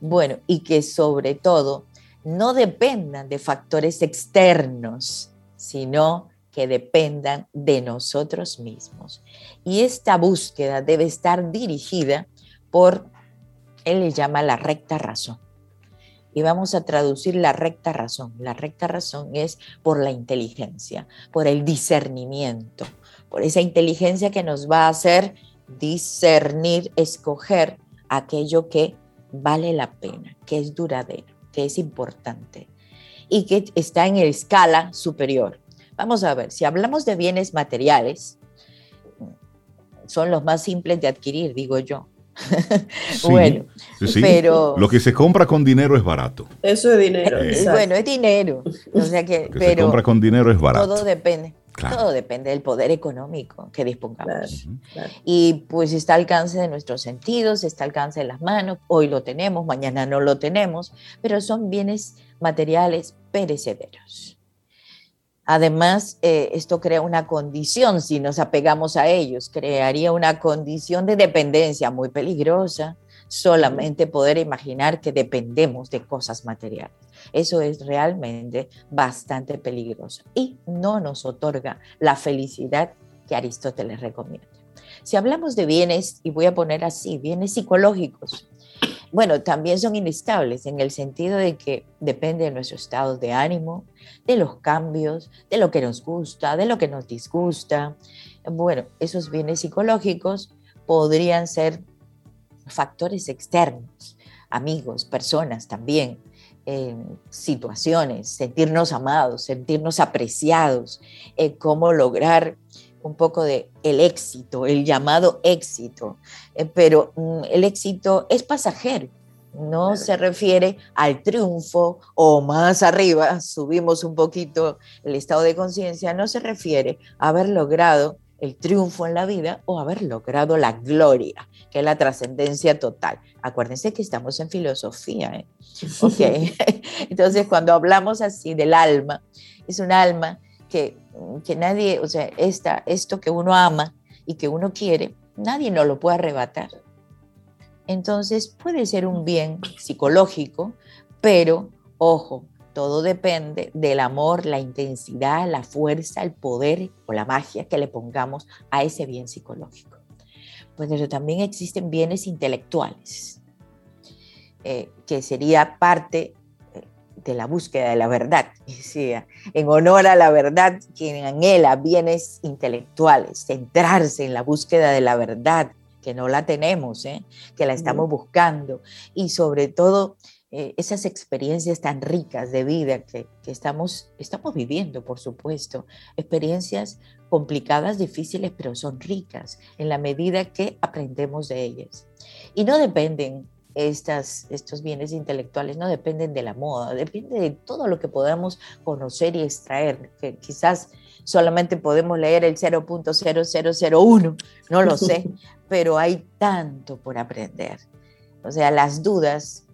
Bueno, y que sobre todo no dependan de factores externos, sino que dependan de nosotros mismos. Y esta búsqueda debe estar dirigida por, él le llama la recta razón. Y vamos a traducir la recta razón. La recta razón es por la inteligencia, por el discernimiento, por esa inteligencia que nos va a hacer discernir, escoger aquello que vale la pena, que es duradero, que es importante y que está en escala superior. Vamos a ver, si hablamos de bienes materiales, son los más simples de adquirir, digo yo. bueno, pero lo que se compra con dinero es barato. Eso es dinero. Eh, bueno, es dinero. O sea que, lo que se compra con dinero es barato. Todo depende. Todo depende del poder económico que dispongamos. Y pues está al alcance de nuestros sentidos, está al alcance de las manos. Hoy lo tenemos, mañana no lo tenemos, pero son bienes materiales perecederos. Además, eh, esto crea una condición, si nos apegamos a ellos, crearía una condición de dependencia muy peligrosa, solamente poder imaginar que dependemos de cosas materiales. Eso es realmente bastante peligroso y no nos otorga la felicidad que Aristóteles recomienda. Si hablamos de bienes, y voy a poner así, bienes psicológicos, bueno, también son inestables en el sentido de que depende de nuestro estado de ánimo, de los cambios, de lo que nos gusta, de lo que nos disgusta. Bueno, esos bienes psicológicos podrían ser factores externos, amigos, personas también, situaciones, sentirnos amados, sentirnos apreciados, eh, cómo lograr un poco de el éxito, el llamado éxito, eh, pero mm, el éxito es pasajero, no se refiere al triunfo o más arriba, subimos un poquito el estado de conciencia, no se refiere a haber logrado el triunfo en la vida o haber logrado la gloria, que es la trascendencia total. Acuérdense que estamos en filosofía. ¿eh? Okay. Entonces, cuando hablamos así del alma, es un alma que que nadie, o sea, esta, esto que uno ama y que uno quiere, nadie nos lo puede arrebatar. Entonces puede ser un bien psicológico, pero ojo, todo depende del amor, la intensidad, la fuerza, el poder o la magia que le pongamos a ese bien psicológico. Pues pero también existen bienes intelectuales, eh, que sería parte de la búsqueda de la verdad. Decía, en honor a la verdad, quien anhela bienes intelectuales, centrarse en la búsqueda de la verdad, que no la tenemos, ¿eh? que la estamos buscando, y sobre todo eh, esas experiencias tan ricas de vida que, que, estamos, estamos viviendo, por supuesto, experiencias complicadas, difíciles, pero son ricas en la medida que aprendemos de ellas. Y no dependen estas, estos bienes intelectuales no dependen de la moda, depende de todo lo que podamos conocer y extraer, que quizás solamente podemos leer el 0.0001, no lo sé, pero hay tanto por aprender. O sea, las dudas,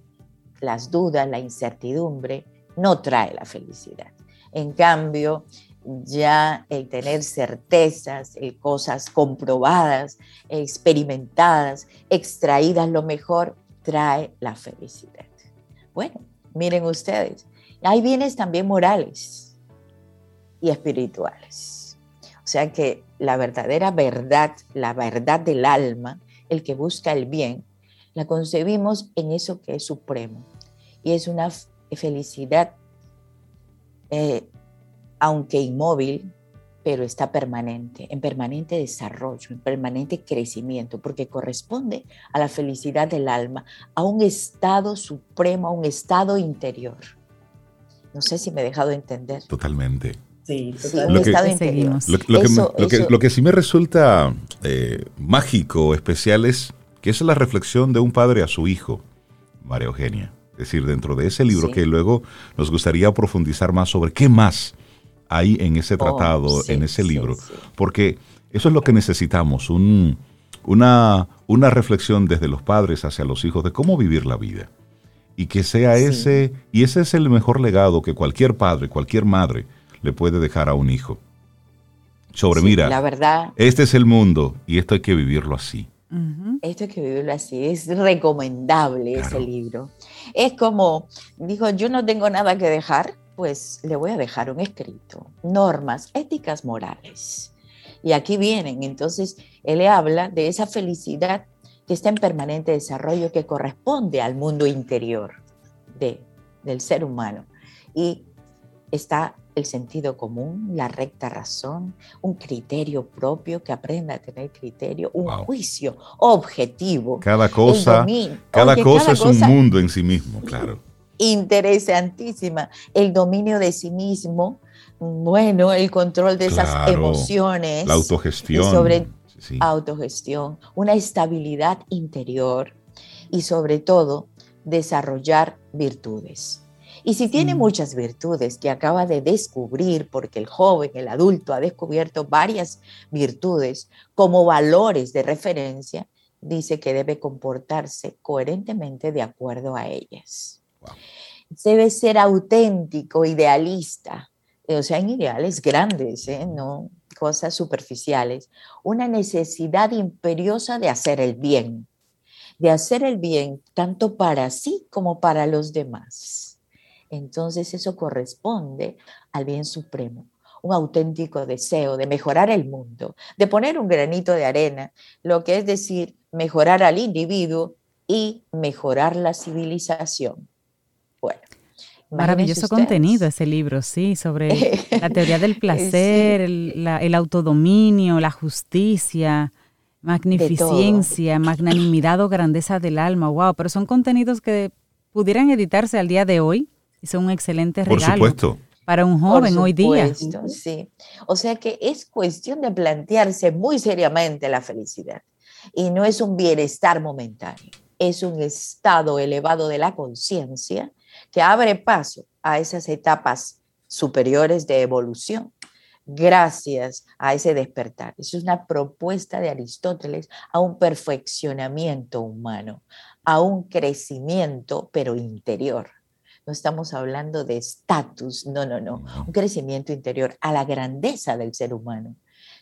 las dudas, la incertidumbre no trae la felicidad. En cambio, ya el tener certezas, cosas comprobadas, experimentadas, extraídas lo mejor, trae la felicidad. Bueno, miren ustedes, hay bienes también morales y espirituales. O sea que la verdadera verdad, la verdad del alma, el que busca el bien, la concebimos en eso que es supremo. Y es una felicidad, eh, aunque inmóvil, pero está permanente, en permanente desarrollo, en permanente crecimiento, porque corresponde a la felicidad del alma, a un estado supremo, a un estado interior. No sé si me he dejado entender. Totalmente. Sí, un estado interior. Lo, que sí me resulta eh, mágico, especial, es que esa es la reflexión de un padre a su hijo, María Eugenia. Es decir, dentro de ese libro que luego nos gustaría profundizar más sobre qué más ahí en ese oh, tratado, en ese libro, porque eso es lo que necesitamos, una, una reflexión desde los padres hacia los hijos de cómo vivir la vida. Y que sea ese, y ese es el mejor legado que cualquier padre, cualquier madre le puede dejar a un hijo. Sobre, mira, la verdad, este es el mundo y esto hay que vivirlo así. Esto hay que vivirlo así, es recomendable ese libro. Es como, dijo, yo no tengo nada que dejar, pues le voy a dejar un escrito, normas éticas morales. Y aquí vienen, entonces él le habla de esa felicidad que está en permanente desarrollo, que corresponde al mundo interior de, del ser humano. Y está el sentido común, la recta razón, un criterio propio, que aprenda a tener criterio, un juicio objetivo. Cada cosa, cada, cosa es un mundo en sí mismo, claro interesantísima. El dominio de sí mismo, bueno, el control de esas emociones. La autogestión. Sobre, autogestión, una estabilidad interior y sobre todo desarrollar virtudes. Y si tiene muchas virtudes que acaba de descubrir, porque el joven, el adulto ha descubierto varias virtudes como valores de referencia, dice que debe comportarse coherentemente de acuerdo a ellas. Debe ser auténtico, idealista, o sea, en ideales grandes, ¿eh? no cosas superficiales, una necesidad imperiosa de hacer el bien, de hacer el bien tanto para sí como para los demás. Entonces eso corresponde al bien supremo, un auténtico deseo de mejorar el mundo, de poner un granito de arena, lo que es decir, mejorar al individuo y mejorar la civilización. Bueno. Maravilloso contenido ese libro, sí, sobre la teoría del placer, el, autodominio, la justicia, magnificencia, magnanimidad o grandeza del alma. Wow, pero son contenidos que pudieran editarse al día de hoy son un excelente regalo. Por supuesto. Para un joven hoy día. Sí. O sea que es cuestión de plantearse muy seriamente la felicidad. Y no es un bienestar momentáneo, es un estado elevado de la conciencia que abre paso a esas etapas superiores de evolución gracias a ese despertar. Es una propuesta de Aristóteles a un perfeccionamiento humano, a un crecimiento, pero interior. No estamos hablando de estatus, no, no, no, un crecimiento interior a la grandeza del ser humano.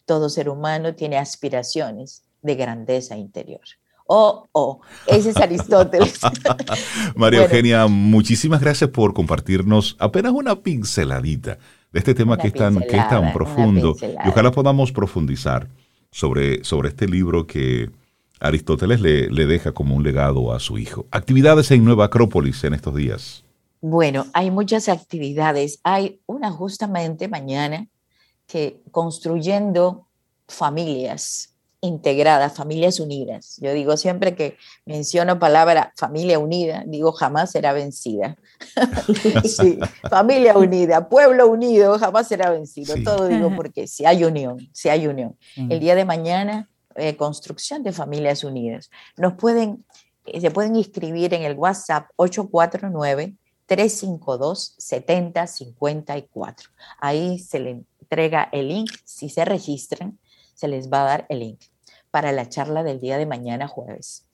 Todo ser humano tiene aspiraciones de grandeza interior. Oh, oh, ese es Aristóteles. María Eugenia, muchísimas gracias por compartirnos apenas una pinceladita de este tema que es, tan, que es tan profundo. Y ojalá podamos profundizar sobre, sobre este libro que Aristóteles le, le deja como un legado a su hijo. Actividades en Nueva Acrópolis en estos días. Bueno, hay muchas actividades. Hay una justamente mañana que construyendo familias integradas, familias unidas. Yo digo siempre que menciono palabra familia unida, digo jamás será vencida. sí, familia unida, pueblo unido, jamás será vencido. Todo digo porque si hay unión, si hay unión. El día de mañana, eh, construcción de familias unidas. Nos pueden, eh, se pueden inscribir en el WhatsApp 849 352 7054. Ahí se le entrega el link. Si se registran, se les va a dar el link para la charla del día de mañana jueves.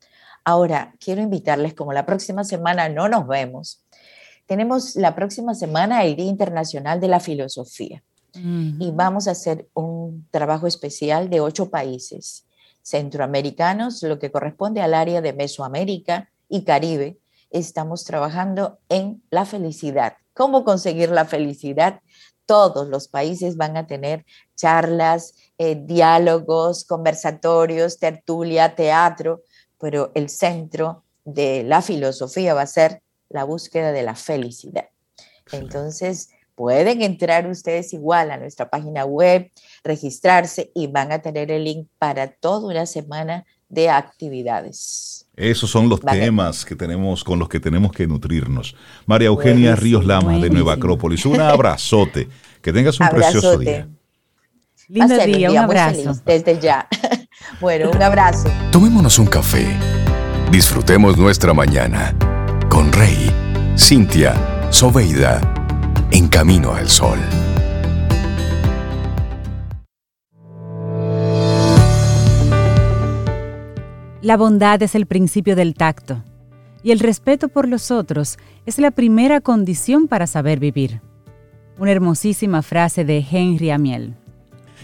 Ahora, quiero invitarles, como la próxima semana no nos vemos, tenemos la próxima semana el Día Internacional de la Filosofía y vamos a hacer un trabajo especial de ocho países centroamericanos, lo que corresponde al área de Mesoamérica y Caribe. Estamos trabajando en la felicidad. ¿Cómo conseguir la felicidad? Todos los países van a tener charlas, eh, diálogos, conversatorios, tertulia, teatro, pero el centro de la filosofía va a ser la búsqueda de la felicidad. Entonces, pueden entrar ustedes igual a nuestra página web, registrarse y van a tener el link para toda una semana de actividades. Esos son los temas que tenemos con los que tenemos que nutrirnos. María Eugenia Ríos Lama de Nueva Acrópolis, un abrazote. Que tengas un precioso día. Lindo día, un, abrazo. desde ya. bueno, un abrazo. Tomémonos un café. Disfrutemos nuestra mañana con Rey, Cintia, Soveida, en camino al sol. La bondad es el principio del tacto y el respeto por los otros es la primera condición para saber vivir. Una hermosísima frase de Henry Amiel.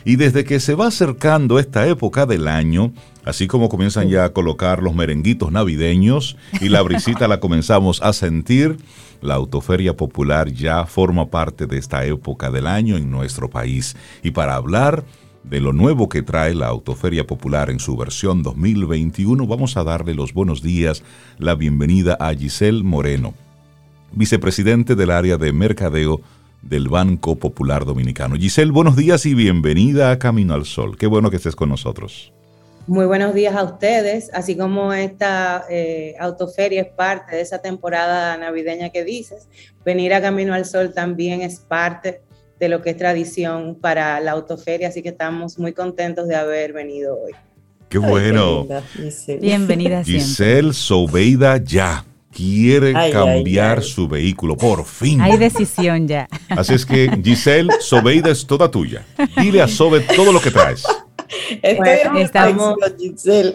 Y desde que se va acercando esta época del año, así como comienzan ya a colocar los merenguitos navideños y la brisita la comenzamos a sentir, la Autoferia Popular ya forma parte de esta época del año en nuestro país. Y para hablar de lo nuevo que trae la Autoferia Popular en su versión 2021, vamos a darle los buenos días, la bienvenida a Giselle Moreno, vicepresidente del área de mercadeo del Banco Popular Dominicano. Giselle, buenos días y bienvenida a Camino al Sol. Qué bueno que estés con nosotros. Muy buenos días a ustedes, así como esta eh, autoferia es parte de esa temporada navideña que dices, venir a Camino al Sol también es parte de lo que es tradición para la autoferia, así que estamos muy contentos de haber venido hoy. Qué bueno. Bienvenida Giselle Sobeida ya quiere cambiar su vehículo, por fin. Hay decisión ya. Así es que Giselle, Sobeida es toda tuya. Dile a Sobe todo lo que traes. Bueno, estamos, Giselle.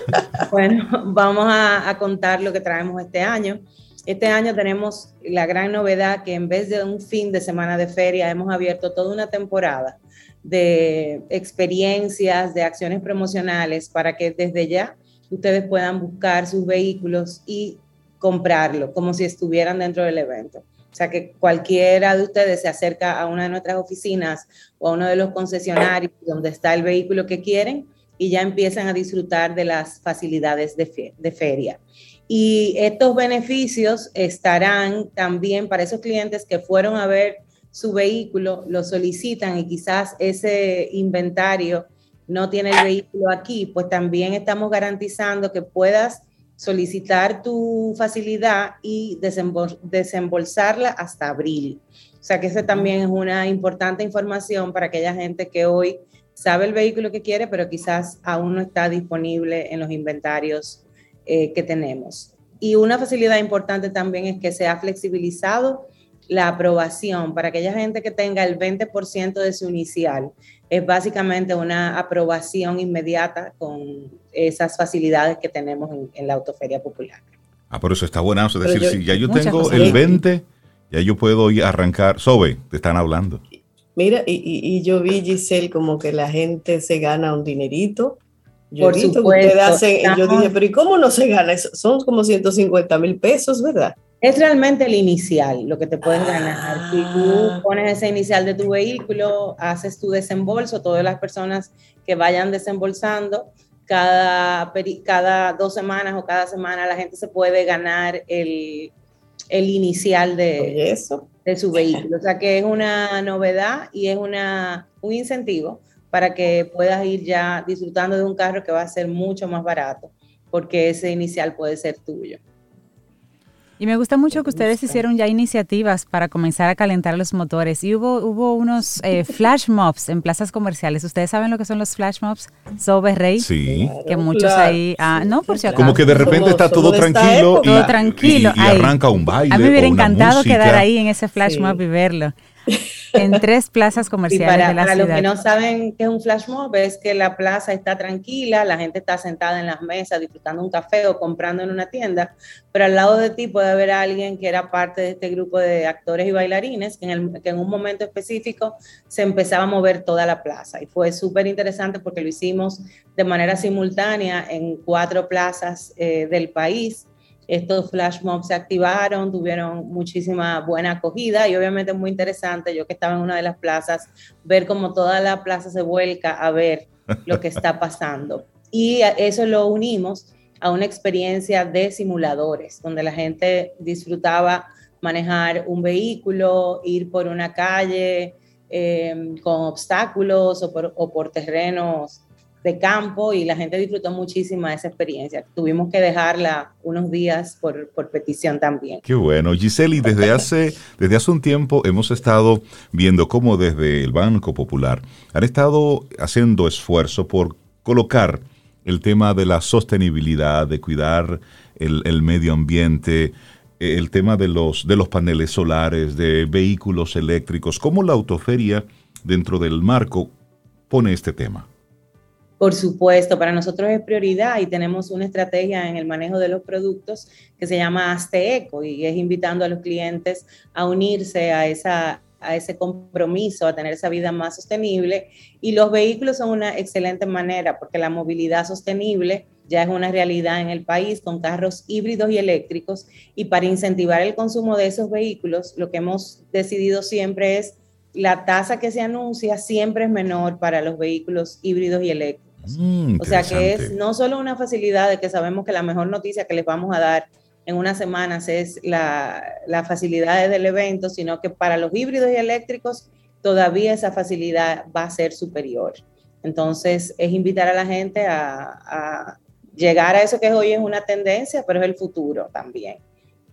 bueno, vamos a, a contar lo que traemos este año. Este año tenemos la gran novedad que en vez de un fin de semana de feria, hemos abierto toda una temporada de experiencias, de acciones promocionales para que desde ya ustedes puedan buscar sus vehículos y comprarlo como si estuvieran dentro del evento. O sea que cualquiera de ustedes se acerca a una de nuestras oficinas o a uno de los concesionarios donde está el vehículo que quieren y ya empiezan a disfrutar de las facilidades de, de feria. Y estos beneficios estarán también para esos clientes que fueron a ver su vehículo, lo solicitan y quizás ese inventario no tiene el vehículo aquí, pues también estamos garantizando que puedas solicitar tu facilidad y desembolsarla hasta abril. O sea que esa también es una importante información para aquella gente que hoy sabe el vehículo que quiere, pero quizás aún no está disponible en los inventarios eh, que tenemos. Y una facilidad importante también es que se ha flexibilizado la aprobación para aquella gente que tenga el 20% de su inicial. Es básicamente una aprobación inmediata con esas facilidades que tenemos en, la autoferia popular. Ah, por eso está buena. Es decir, si ya yo tengo el 20, ya yo puedo ir a arrancar. Sobe, te están hablando. Mira, y, y, yo vi, Giselle, como que la gente se gana un dinerito. Yo por supuesto. yo dije, pero ¿y cómo no se gana? Son como 150 mil pesos, ¿verdad? Es realmente el inicial lo que te puedes ganar. Si tú ah. pones ese inicial de tu vehículo, haces tu desembolso, todas las personas que vayan desembolsando, cada, cada dos semanas o cada semana la gente se puede ganar el, el inicial de, eso. de su vehículo. O sea que es una novedad y es una, un incentivo para que puedas ir ya disfrutando de un carro que va a ser mucho más barato, porque ese inicial puede ser tuyo. Y me gusta mucho que ustedes hicieron ya iniciativas para comenzar a calentar los motores. Y hubo, hubo unos eh, flash mobs en plazas comerciales. ¿Ustedes saben lo que son los flash mobs? Sobe Rey. Sí. Que muchos ahí. Ah, no, por si acaso. Como que de repente está todo tranquilo. Y, todo tranquilo. Y, arranca un baile. A mí me hubiera encantado quedar ahí en ese flash mob y verlo en tres plazas comerciales para, de la para ciudad. los que no saben qué es un flash mob, es que la plaza está tranquila, la gente está sentada en las mesas disfrutando un café o comprando en una tienda, pero al lado de ti puede haber alguien que era parte de este grupo de actores y bailarines, que en, el, que en un momento específico se empezaba a mover toda la plaza. Y fue súper interesante porque lo hicimos de manera simultánea en cuatro plazas eh, del país estos flash mobs se activaron, tuvieron muchísima buena acogida y obviamente muy interesante, yo que estaba en una de las plazas, ver cómo toda la plaza se vuelca a ver lo que está pasando. Y eso lo unimos a una experiencia de simuladores, donde la gente disfrutaba manejar un vehículo, ir por una calle eh, con obstáculos o por, o por terrenos de campo y la gente disfrutó muchísimo esa experiencia. Tuvimos que dejarla unos días por, por petición también. Qué bueno. Giseli, desde hace, desde hace un tiempo hemos estado viendo cómo desde el Banco Popular han estado haciendo esfuerzo por colocar el tema de la sostenibilidad, de cuidar el, el medio ambiente, el tema de los, de los paneles solares, de vehículos eléctricos, cómo la autoferia dentro del marco pone este tema. Por supuesto, para nosotros es prioridad y tenemos una estrategia en el manejo de los productos que se llama Asteeco y es invitando a los clientes a unirse a esa a ese compromiso, a tener esa vida más sostenible. Y los vehículos son una excelente manera porque la movilidad sostenible ya es una realidad en el país con carros híbridos y eléctricos. Y para incentivar el consumo de esos vehículos, lo que hemos decidido siempre es la tasa que se anuncia siempre es menor para los vehículos híbridos y eléctricos. Mm, o sea que es no solo una facilidad de que sabemos que la mejor noticia que les vamos a dar en unas semanas es la, la facilidad del evento, sino que para los híbridos y eléctricos todavía esa facilidad va a ser superior. Entonces es invitar a la gente a, a llegar a eso que hoy es una tendencia, pero es el futuro también,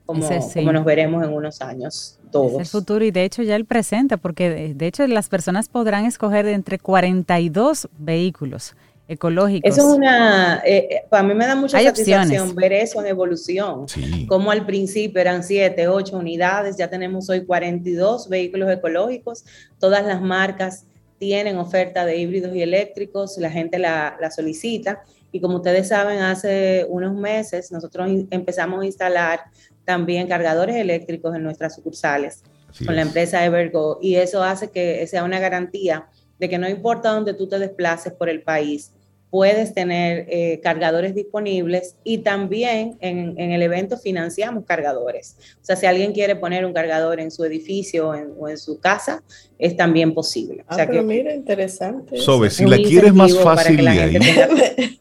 como, como nos veremos en unos años. Todos. Es el futuro y de hecho ya el presente, porque de, de hecho las personas podrán escoger entre 42 vehículos ecológicos. Eso es una, eh, eh, para mí me da mucha satisfacción ver eso en evolución. Como al principio eran 7, 8 unidades, ya tenemos hoy 42 vehículos ecológicos, todas las marcas tienen oferta de híbridos y eléctricos, la gente la, la solicita. Y como ustedes saben, hace unos meses nosotros empezamos a instalar también cargadores eléctricos en nuestras sucursales con la empresa Evergo y eso hace que sea una garantía de que no importa dónde tú te desplaces por el país, puedes tener eh, cargadores disponibles y también en, el evento financiamos cargadores. O sea, si alguien quiere poner un cargador en su edificio o en, su casa, es también posible. Ah, pero mira, interesante. Sobe, si la quieres más fácil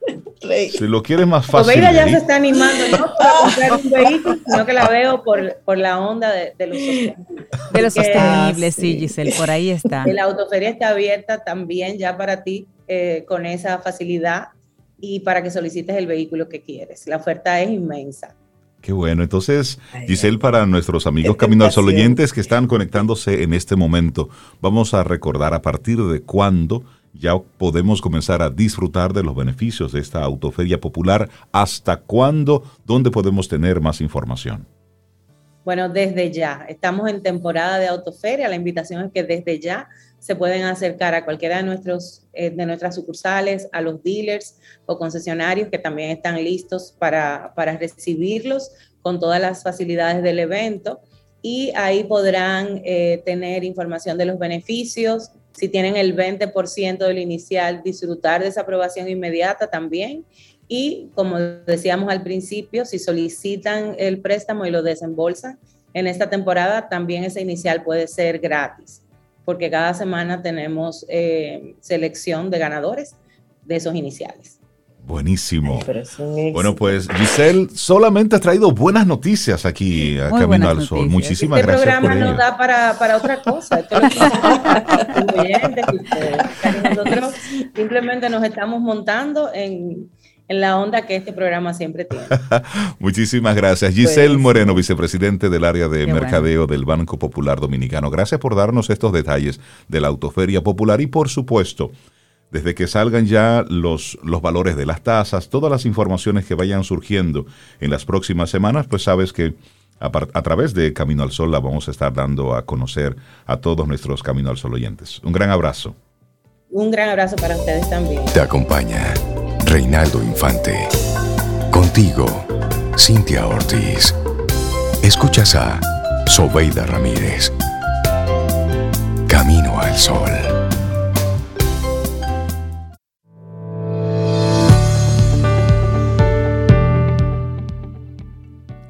Si lo quieres más fácil. Oveida ya se está animando, no para comprar un vehículo, sino que la veo por, por la onda de, de los sostenibles. De los sostenibles, sí, Giselle, por ahí está. La autoferia está abierta también ya para ti eh, con esa facilidad y para que solicites el vehículo que quieres. La oferta es inmensa. Qué bueno. Entonces, Giselle, para nuestros amigos Camino al Sol oyentes que están conectándose en este momento, vamos a recordar a partir de cuándo ya podemos comenzar a disfrutar de los beneficios de esta autoferia popular. ¿Hasta cuándo? ¿Dónde podemos tener más información? Bueno, desde ya. Estamos en temporada de autoferia. La invitación es que desde ya se pueden acercar a cualquiera de, nuestros, eh, de nuestras sucursales, a los dealers o concesionarios que también están listos para, para recibirlos con todas las facilidades del evento. Y ahí podrán eh, tener información de los beneficios, si tienen el 20% del inicial, disfrutar de esa aprobación inmediata también. Y como decíamos al principio, si solicitan el préstamo y lo desembolsan en esta temporada, también ese inicial puede ser gratis porque cada semana tenemos eh, selección de ganadores de esos iniciales. Buenísimo. bueno, pues Giselle, solamente has traído buenas noticias aquí a Camino al Sol. Muchísimas este gracias. Este programa no da para, para, otra cosa. Nosotros simplemente nos estamos montando en, en la onda que este programa siempre tiene. Muchísimas gracias. Giselle pues, Moreno, vicepresidente del área de mercadeo del Banco Popular Dominicano. Gracias por darnos estos detalles de la Autoferia Popular y por supuesto, desde que salgan ya los, los valores de las tasas, todas las informaciones que vayan surgiendo en las próximas semanas, pues sabes que a, a, través de Camino al Sol la vamos a estar dando a conocer a todos nuestros Camino al Sol oyentes. Un gran abrazo. Un gran abrazo para ustedes también. Te acompaña Reinaldo Infante. Contigo, Cintia Ortiz. Escuchas a Sobeida Ramírez. Camino al Sol.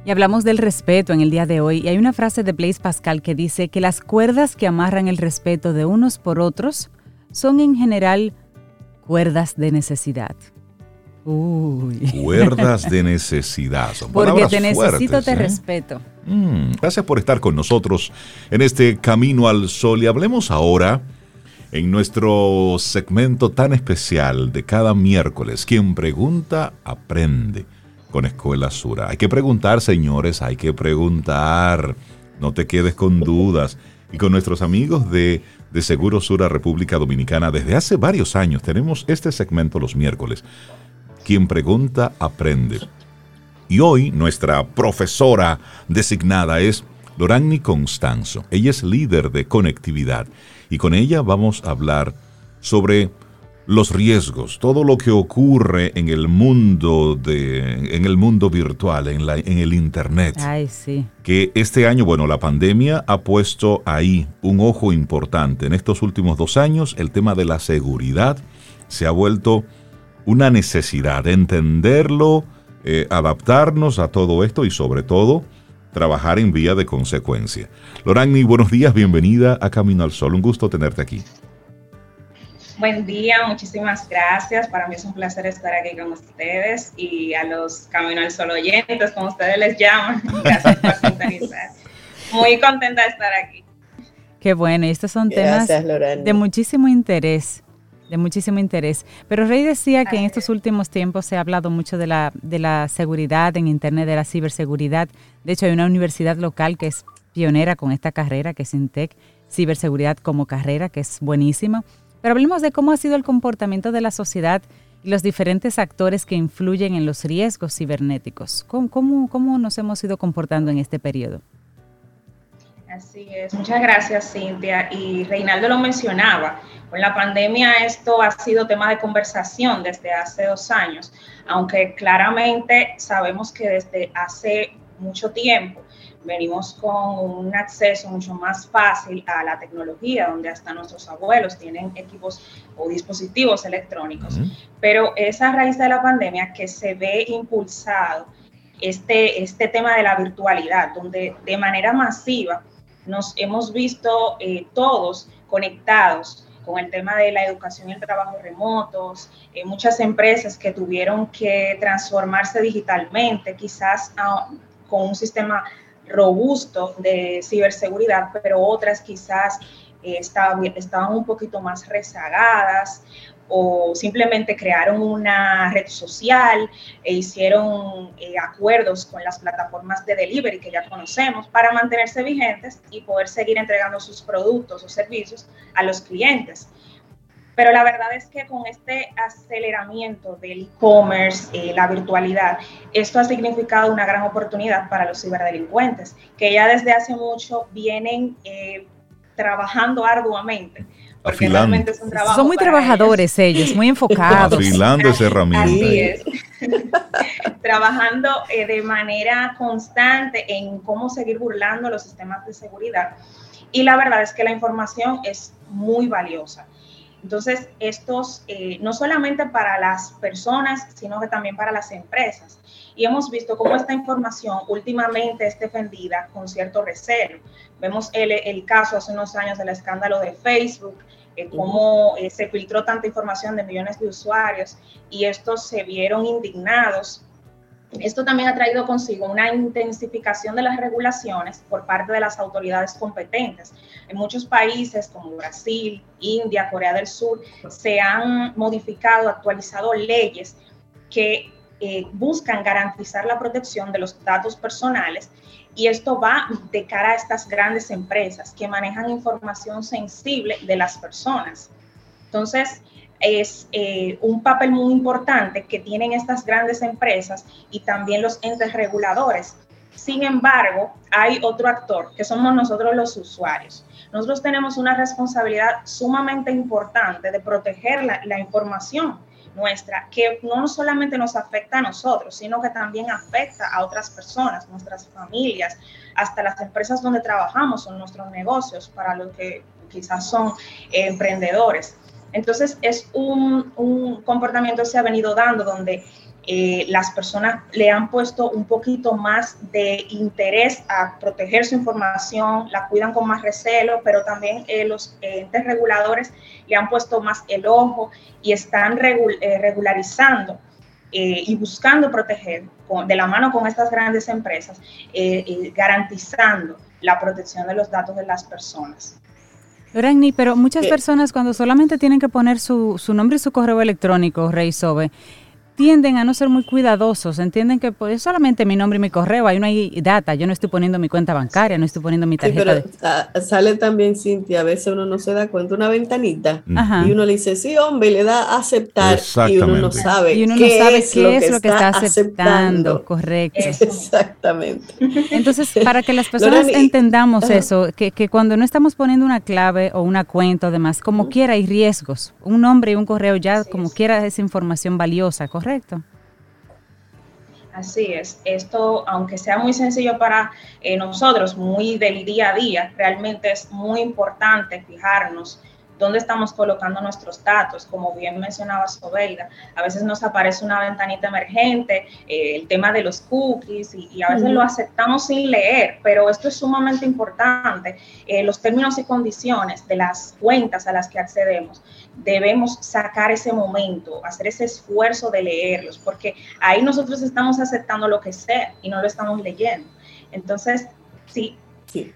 Y hablamos del respeto en el día de hoy. Y hay una frase de Blaise Pascal que dice que las cuerdas que amarran el respeto de unos por otros son en general cuerdas de necesidad. Cuerdas de necesidad. Porque te necesito, te ¿eh? respeto. Mm, gracias por estar con nosotros en este Camino al Sol y hablemos ahora en nuestro segmento tan especial de cada miércoles. Quien pregunta, aprende con Escuela Sura. Hay que preguntar, señores, hay que preguntar. No te quedes con dudas. Y con nuestros amigos de, de Seguro Sura República Dominicana, desde hace varios años tenemos este segmento los miércoles quien pregunta, aprende. Y hoy nuestra profesora designada es Lorani Constanzo. Ella es líder de conectividad y con ella vamos a hablar sobre los riesgos, todo lo que ocurre en el mundo de, en el mundo virtual, en, la, en el internet. Ay, sí. Que este año, bueno, la pandemia ha puesto ahí un ojo importante. En estos últimos dos años, el tema de la seguridad se ha vuelto una necesidad de entenderlo, eh, adaptarnos a todo esto y sobre todo trabajar en vía de consecuencia. Lorani, buenos días, bienvenida a Camino al Sol, un gusto tenerte aquí. Buen día, muchísimas gracias. Para mí es un placer estar aquí con ustedes y a los Camino al Sol oyentes, como ustedes les llaman. Gracias por sintonizar. Muy contenta de estar aquí. Qué bueno, y estos son temas de muchísimo interés de muchísimo interés. Pero Rey decía que en estos últimos tiempos se ha hablado mucho de la, de la seguridad en Internet, de la ciberseguridad. De hecho, hay una universidad local que es pionera con esta carrera, que es Intec, ciberseguridad como carrera, que es buenísima. Pero hablemos de cómo ha sido el comportamiento de la sociedad y los diferentes actores que influyen en los riesgos cibernéticos. ¿Cómo, cómo, nos hemos ido comportando en este periodo? Así es, muchas gracias Cintia. Y Reinaldo lo mencionaba, con la pandemia esto ha sido tema de conversación desde hace dos años, aunque claramente sabemos que desde hace mucho tiempo venimos con un acceso mucho más fácil a la tecnología, donde hasta nuestros abuelos tienen equipos o dispositivos electrónicos. Pero es a raíz de la pandemia que se ve impulsado este, este tema de la virtualidad, donde de manera masiva nos hemos visto eh, todos conectados con el tema de la educación y el trabajo remotos, eh, muchas empresas que tuvieron que transformarse digitalmente, quizás con un sistema robusto de ciberseguridad, pero otras quizás eh, estaban, estaban un poquito más rezagadas o simplemente crearon una red social e hicieron eh, acuerdos con las plataformas de delivery que ya conocemos para mantenerse vigentes y poder seguir entregando sus productos o servicios a los clientes. Pero la verdad es que con este aceleramiento del e-commerce, eh, la virtualidad, esto ha significado una gran oportunidad para los ciberdelincuentes, que ya desde hace mucho vienen eh, trabajando arduamente. Realmente es un trabajo Son muy trabajadores ellos. muy enfocados. Afilando esa herramienta. Así es. Trabajando eh, de manera constante en cómo seguir burlando los sistemas de seguridad. Y la verdad es que la información es muy valiosa. Entonces, estos eh, no solamente para las personas, sino que también para las empresas. Y hemos visto cómo esta información últimamente es defendida con cierto recelo. Vemos el, el caso hace unos años del escándalo de Facebook, eh, cómo eh, se filtró tanta información de millones de usuarios y estos se vieron indignados esto también ha traído consigo una intensificación de las regulaciones por parte de las autoridades competentes. En muchos países como Brasil, India, Corea del Sur, se han modificado, actualizado leyes que eh, buscan garantizar la protección de los datos personales y esto va de cara a estas grandes empresas que manejan información sensible de las personas. Entonces, es eh, un papel muy importante que tienen estas grandes empresas y también los entes reguladores. Sin embargo, hay otro actor, que somos nosotros los usuarios. Nosotros tenemos una responsabilidad sumamente importante de proteger la, la información nuestra, que no solamente nos afecta a nosotros, sino que también afecta a otras personas, nuestras familias, hasta las empresas donde trabajamos, son nuestros negocios, para los que quizás son emprendedores. Entonces es un, comportamiento que se ha venido dando donde eh, las personas le han puesto un poquito más de interés a proteger su información, la cuidan con más recelo, pero también eh, los entes reguladores le han puesto más el ojo y están eh, regularizando y buscando proteger de la mano con estas grandes empresas, garantizando la protección de los datos de las personas. Pero muchas personas cuando solamente tienen que poner su, su nombre y su correo electrónico, Rey Sobe, tienden a no ser muy cuidadosos, entienden que pues, solamente mi nombre y mi correo, ahí no hay data, yo no estoy poniendo mi cuenta bancaria, no estoy poniendo mi tarjeta. pero sale también, Cintia, a veces uno no se da cuenta, una ventanita, y uno le dice, sí, hombre, y le da a aceptar, y uno no sabe, y uno no sabe es qué es lo que está, aceptando. Correcto. Exactamente. Entonces, para que las personas entendamos eso, que, que, cuando no estamos poniendo una clave o una cuenta o demás, como quiera hay riesgos. Un nombre y un correo ya, como quiera, es información valiosa, ¿correcto? Correcto. Así es. Esto, aunque sea muy sencillo para eh, nosotros, muy del día a día, realmente es muy importante fijarnos dónde estamos colocando nuestros datos. Como bien mencionaba Sobeida, a veces nos aparece una ventanita emergente, eh, el tema de los cookies, y, a veces lo aceptamos sin leer, pero esto es sumamente importante. Eh, los términos y condiciones de las cuentas a las que accedemos, debemos sacar ese momento, hacer ese esfuerzo de leerlos, porque ahí nosotros estamos aceptando lo que sea y no lo estamos leyendo. Entonces, sí,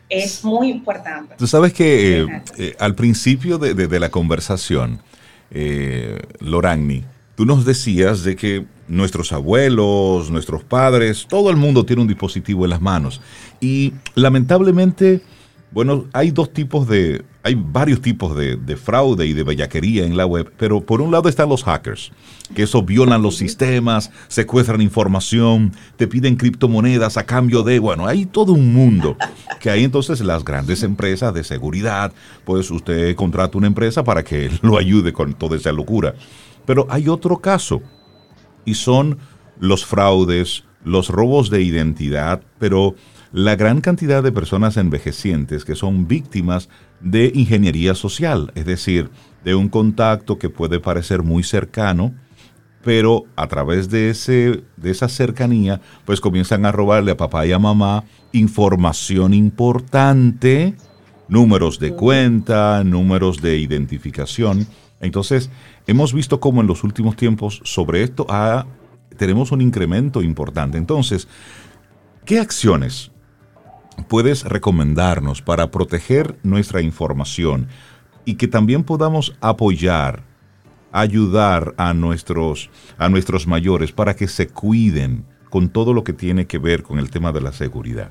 es muy importante. Tú sabes que eh, eh, al principio de, la conversación, eh, Loragni, tú nos decías de que nuestros abuelos, nuestros padres, todo el mundo tiene un dispositivo en las manos. Y lamentablemente Bueno, hay dos tipos de, hay varios tipos de, fraude y de bellaquería en la web, pero por un lado están los hackers, que eso violan los sistemas, secuestran información, te piden criptomonedas a cambio de, bueno, hay todo un mundo, que hay entonces las grandes empresas de seguridad, pues usted contrata una empresa para que lo ayude con toda esa locura. Pero hay otro caso, y son los fraudes, los robos de identidad, pero la gran cantidad de personas envejecientes que son víctimas de ingeniería social, es decir, de un contacto que puede parecer muy cercano, pero a través de, ese, de esa cercanía, pues comienzan a robarle a papá y a mamá información importante, números de cuenta, números de identificación. Entonces, hemos visto cómo en los últimos tiempos sobre esto tenemos un incremento importante. Entonces, ¿qué acciones puedes recomendarnos para proteger nuestra información y que también podamos apoyar, ayudar a nuestros, a nuestros mayores para que se cuiden con todo lo que tiene que ver con el tema de la seguridad?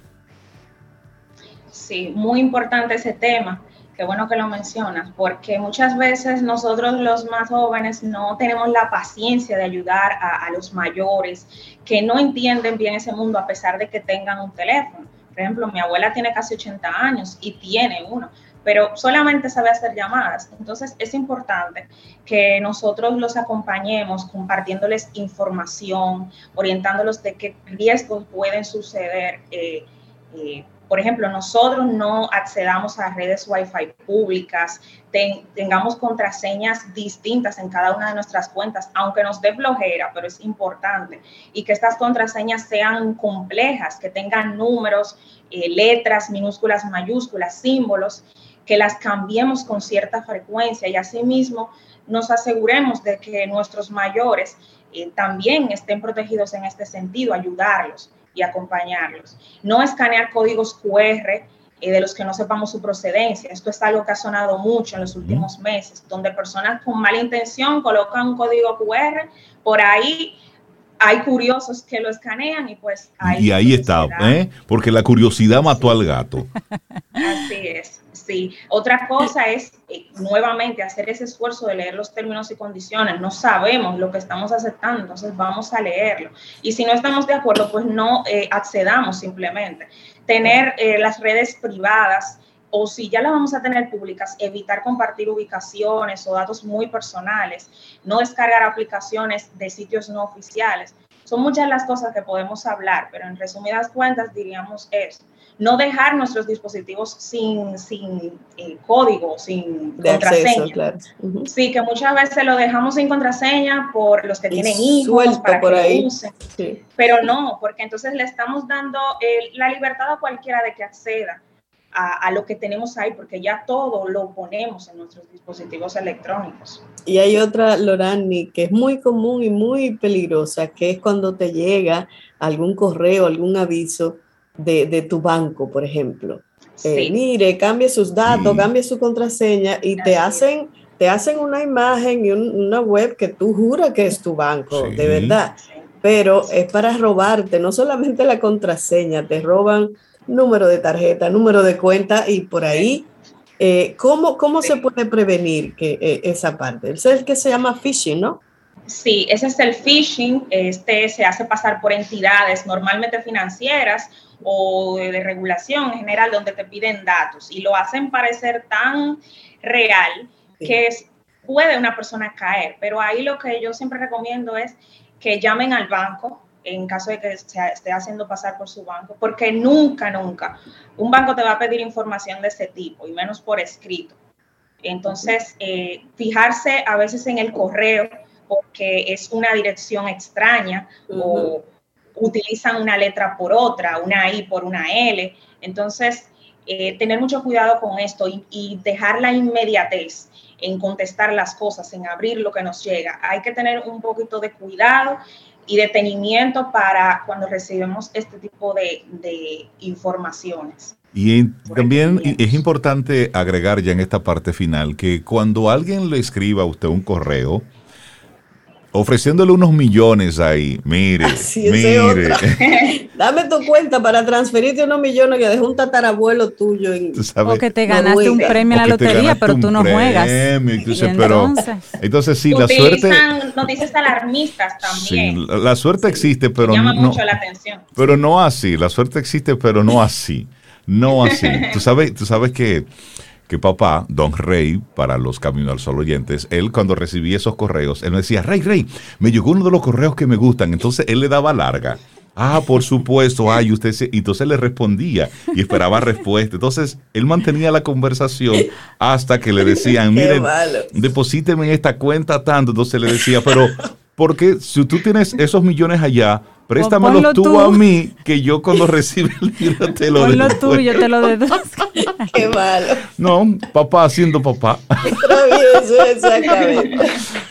Sí, muy importante ese tema. Qué bueno que lo mencionas, porque muchas veces nosotros los más jóvenes no tenemos la paciencia de ayudar a, a los mayores que no entienden bien ese mundo a pesar de que tengan un teléfono. Por ejemplo, mi abuela tiene casi 80 años y tiene uno, pero solamente sabe hacer llamadas. Entonces es importante que nosotros los acompañemos compartiéndoles información, orientándolos de qué riesgos pueden suceder. Eh, eh, por ejemplo, nosotros no accedamos a redes Wi-Fi públicas, tengamos contraseñas distintas en cada una de nuestras cuentas, aunque nos dé flojera, pero es importante. Y que estas contraseñas sean complejas, que tengan números, eh, letras, minúsculas, mayúsculas, símbolos, que las cambiemos con cierta frecuencia y asimismo nos aseguremos de que nuestros mayores eh, también estén protegidos en este sentido, ayudarlos y acompañarlos. No escanear códigos QR eh, de los que no sepamos su procedencia. Esto es algo que ha sonado mucho en los últimos meses, donde personas con mala intención colocan un código QR por ahí. Hay curiosos que lo escanean y pues ahí. Y ahí está, ¿eh? porque la curiosidad mató al gato. Así es. Sí, otra cosa es eh, nuevamente hacer ese esfuerzo de leer los términos y condiciones. No sabemos lo que estamos aceptando, entonces vamos a leerlo. Y si no estamos de acuerdo, pues no eh, accedamos simplemente. Tener eh, las redes privadas o si ya las vamos a tener públicas, evitar compartir ubicaciones o datos muy personales, no descargar aplicaciones de sitios no oficiales. Son muchas las cosas que podemos hablar, pero en resumidas cuentas diríamos eso no dejar nuestros dispositivos sin, sin eh, código, sin contraseña. Sí, que muchas veces lo dejamos sin contraseña por los que tienen hijos, para por que ahí. usen. Pero no, porque entonces le estamos dando la libertad a cualquiera de que acceda. A, a, lo que tenemos ahí, porque ya todo lo ponemos en nuestros dispositivos electrónicos. Y hay otra, Lorani, que es muy común y muy peligrosa, que es cuando te llega algún correo, algún aviso de, tu banco, por ejemplo. Eh, mire, cambie sus datos, cambie su contraseña y te hacen, te hacen una imagen y una web que tú juras que es tu banco, de verdad. Pero es para robarte, no solamente la contraseña, te roban número de tarjeta, número de cuenta y por ahí. Eh, ¿cómo, ¿Cómo se puede prevenir que, eh, esa parte? Es el que se llama phishing, ¿no? Sí, ese es el phishing. Este se hace pasar por entidades normalmente financieras o de, regulación en general donde te piden datos y lo hacen parecer tan real que puede una persona caer. Pero ahí lo que yo siempre recomiendo es que llamen al banco en caso de que se esté haciendo pasar por su banco, porque nunca, nunca un banco te va a pedir información de ese tipo y menos por escrito. Entonces, eh, fijarse a veces en el correo porque es una dirección extraña o utilizan una letra por otra, una I por una L. Entonces, eh, tener mucho cuidado con esto y, dejar la inmediatez en contestar las cosas, en abrir lo que nos llega. Hay que tener un poquito de cuidado y detenimiento para cuando recibimos este tipo de, de informaciones. Y también es importante agregar ya en esta parte final que cuando alguien le escriba a usted un correo, ofreciéndole unos millones ahí. Mire, mire. Dame tu cuenta para transferirte unos millones que dejó un tatarabuelo tuyo. En, o que te ganaste un premio en la lotería, pero tú no juegas. Entonces, pero, entonces sí, la suerte. noticias alarmistas también. Sí, la suerte existe, pero llama no. mucho la atención. Pero no así. La suerte existe, pero no así. No así. tú sabes, tú sabes que que papá, don Rey, para los Caminos al Sol oyentes, él cuando recibía esos correos, él me decía, Rey, Rey, me llegó uno de los correos que me gustan. Entonces él le daba larga. Ah, por supuesto, ay, usted se... Y entonces le respondía y esperaba respuesta. Entonces, él mantenía la conversación hasta que le decían, miren, deposíteme en esta cuenta tanto. Entonces le decía, pero, porque si tú tienes esos millones allá, Préstamelo tú, a mí, que yo cuando recibe el dinero te lo Ponlo tú y yo te lo deduzco. Qué malo. No, papá haciendo papá. exactamente.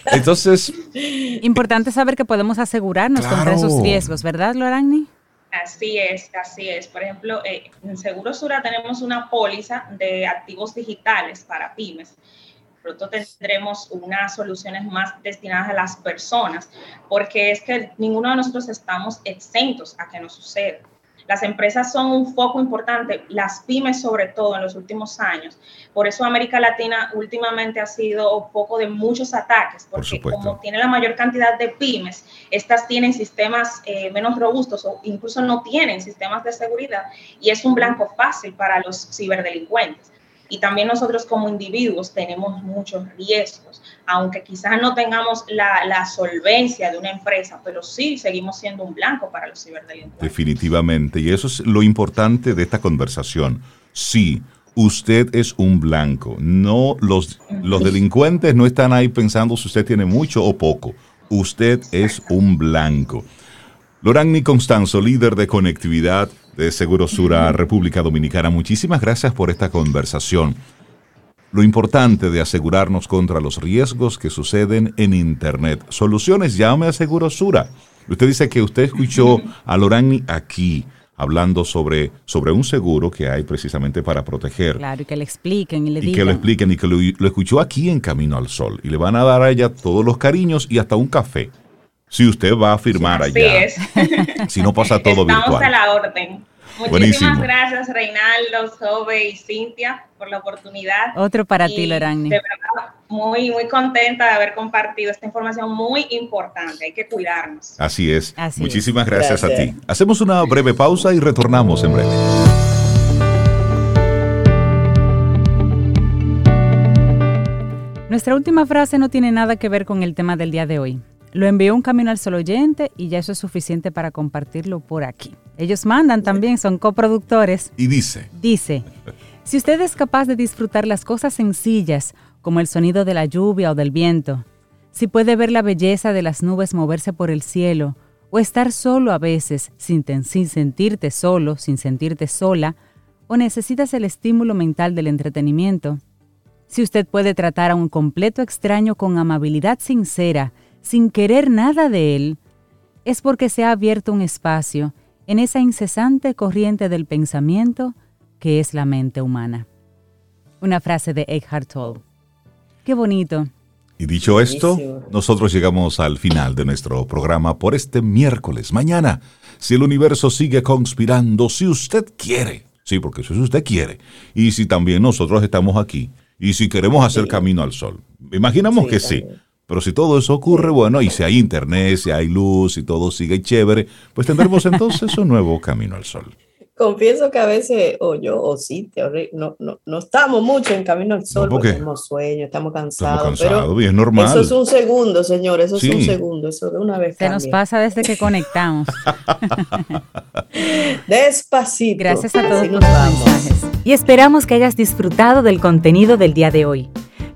Entonces. Importante saber que podemos asegurarnos contra esos riesgos, ¿verdad, Lorani? Así es, así es. Por ejemplo, eh, en Seguro Sura tenemos una póliza de activos digitales para pymes pronto tendremos unas soluciones más destinadas a las personas, porque es que ninguno de nosotros estamos exentos a que nos suceda. Las empresas son un foco importante, las pymes sobre todo en los últimos años. Por eso América Latina últimamente ha sido foco de muchos ataques, porque como tiene la mayor cantidad de pymes, estas tienen sistemas eh, menos robustos o incluso no tienen sistemas de seguridad y es un blanco fácil para los ciberdelincuentes y también nosotros como individuos tenemos muchos riesgos, aunque quizás no tengamos la, solvencia de una empresa, pero sí seguimos siendo un blanco para los ciberdelincuentes. Definitivamente, y eso es lo importante de esta conversación. Sí, usted es un blanco. No, los, los delincuentes no están ahí pensando si usted tiene mucho o poco. Usted es un blanco. Lorani Constanzo, líder de conectividad de Segurosura República Dominicana, muchísimas gracias por esta conversación. Lo importante de asegurarnos contra los riesgos que suceden en Internet. Soluciones, llame a Segurosura. Usted dice que usted escuchó a Lorani aquí hablando sobre, sobre un seguro que hay precisamente para proteger. Claro, y que le expliquen y le digan. Y que lo expliquen y que lo, lo, escuchó aquí en Camino al Sol. Y le van a dar a ella todos los cariños y hasta un café si usted va a firmar allá. Es. Si no pasa todo Estamos virtual. a la orden. Muchísimas gracias, Reinaldo, Sobe y Cintia, por la oportunidad. Otro para ti, Lorani. De verdad, muy, muy contenta de haber compartido esta información muy importante. Hay que cuidarnos. Así es. Muchísimas gracias, a ti. Hacemos una breve pausa y retornamos en breve. Nuestra última frase no tiene nada que ver con el tema del día de hoy. Lo envió un camino al solo oyente y ya eso es suficiente para compartirlo por aquí. Ellos mandan también, son coproductores. Y dice. Dice, si usted es capaz de disfrutar las cosas sencillas, como el sonido de la lluvia o del viento, si puede ver la belleza de las nubes moverse por el cielo, o estar solo a veces sin, sin sentirte solo, sin sentirte sola, o necesitas el estímulo mental del entretenimiento, si usted puede tratar a un completo extraño con amabilidad sincera, sin querer nada de él, es porque se ha abierto un espacio en esa incesante corriente del pensamiento que es la mente humana. Una frase de Eckhart Tolle. Qué bonito. Y dicho esto, nosotros llegamos al final de nuestro programa por este miércoles. Mañana, si el universo sigue conspirando, si usted quiere, sí, porque si usted quiere, y si también nosotros estamos aquí, y si queremos hacer camino al sol, imaginamos que sí. Pero si todo eso ocurre, bueno, y si hay internet, si hay luz, y todo sigue chévere, pues tendremos entonces un nuevo camino al sol. Confieso que a veces, o yo, o sí, no, no, no estamos mucho en camino al sol, porque tenemos sueño, estamos cansados. Estamos cansados, y es normal. Eso es un segundo, señor, eso es un segundo, eso de una vez. Se nos pasa desde que conectamos. Despacito. Gracias a todos por los mensajes. Y esperamos que hayas disfrutado del contenido del día de hoy.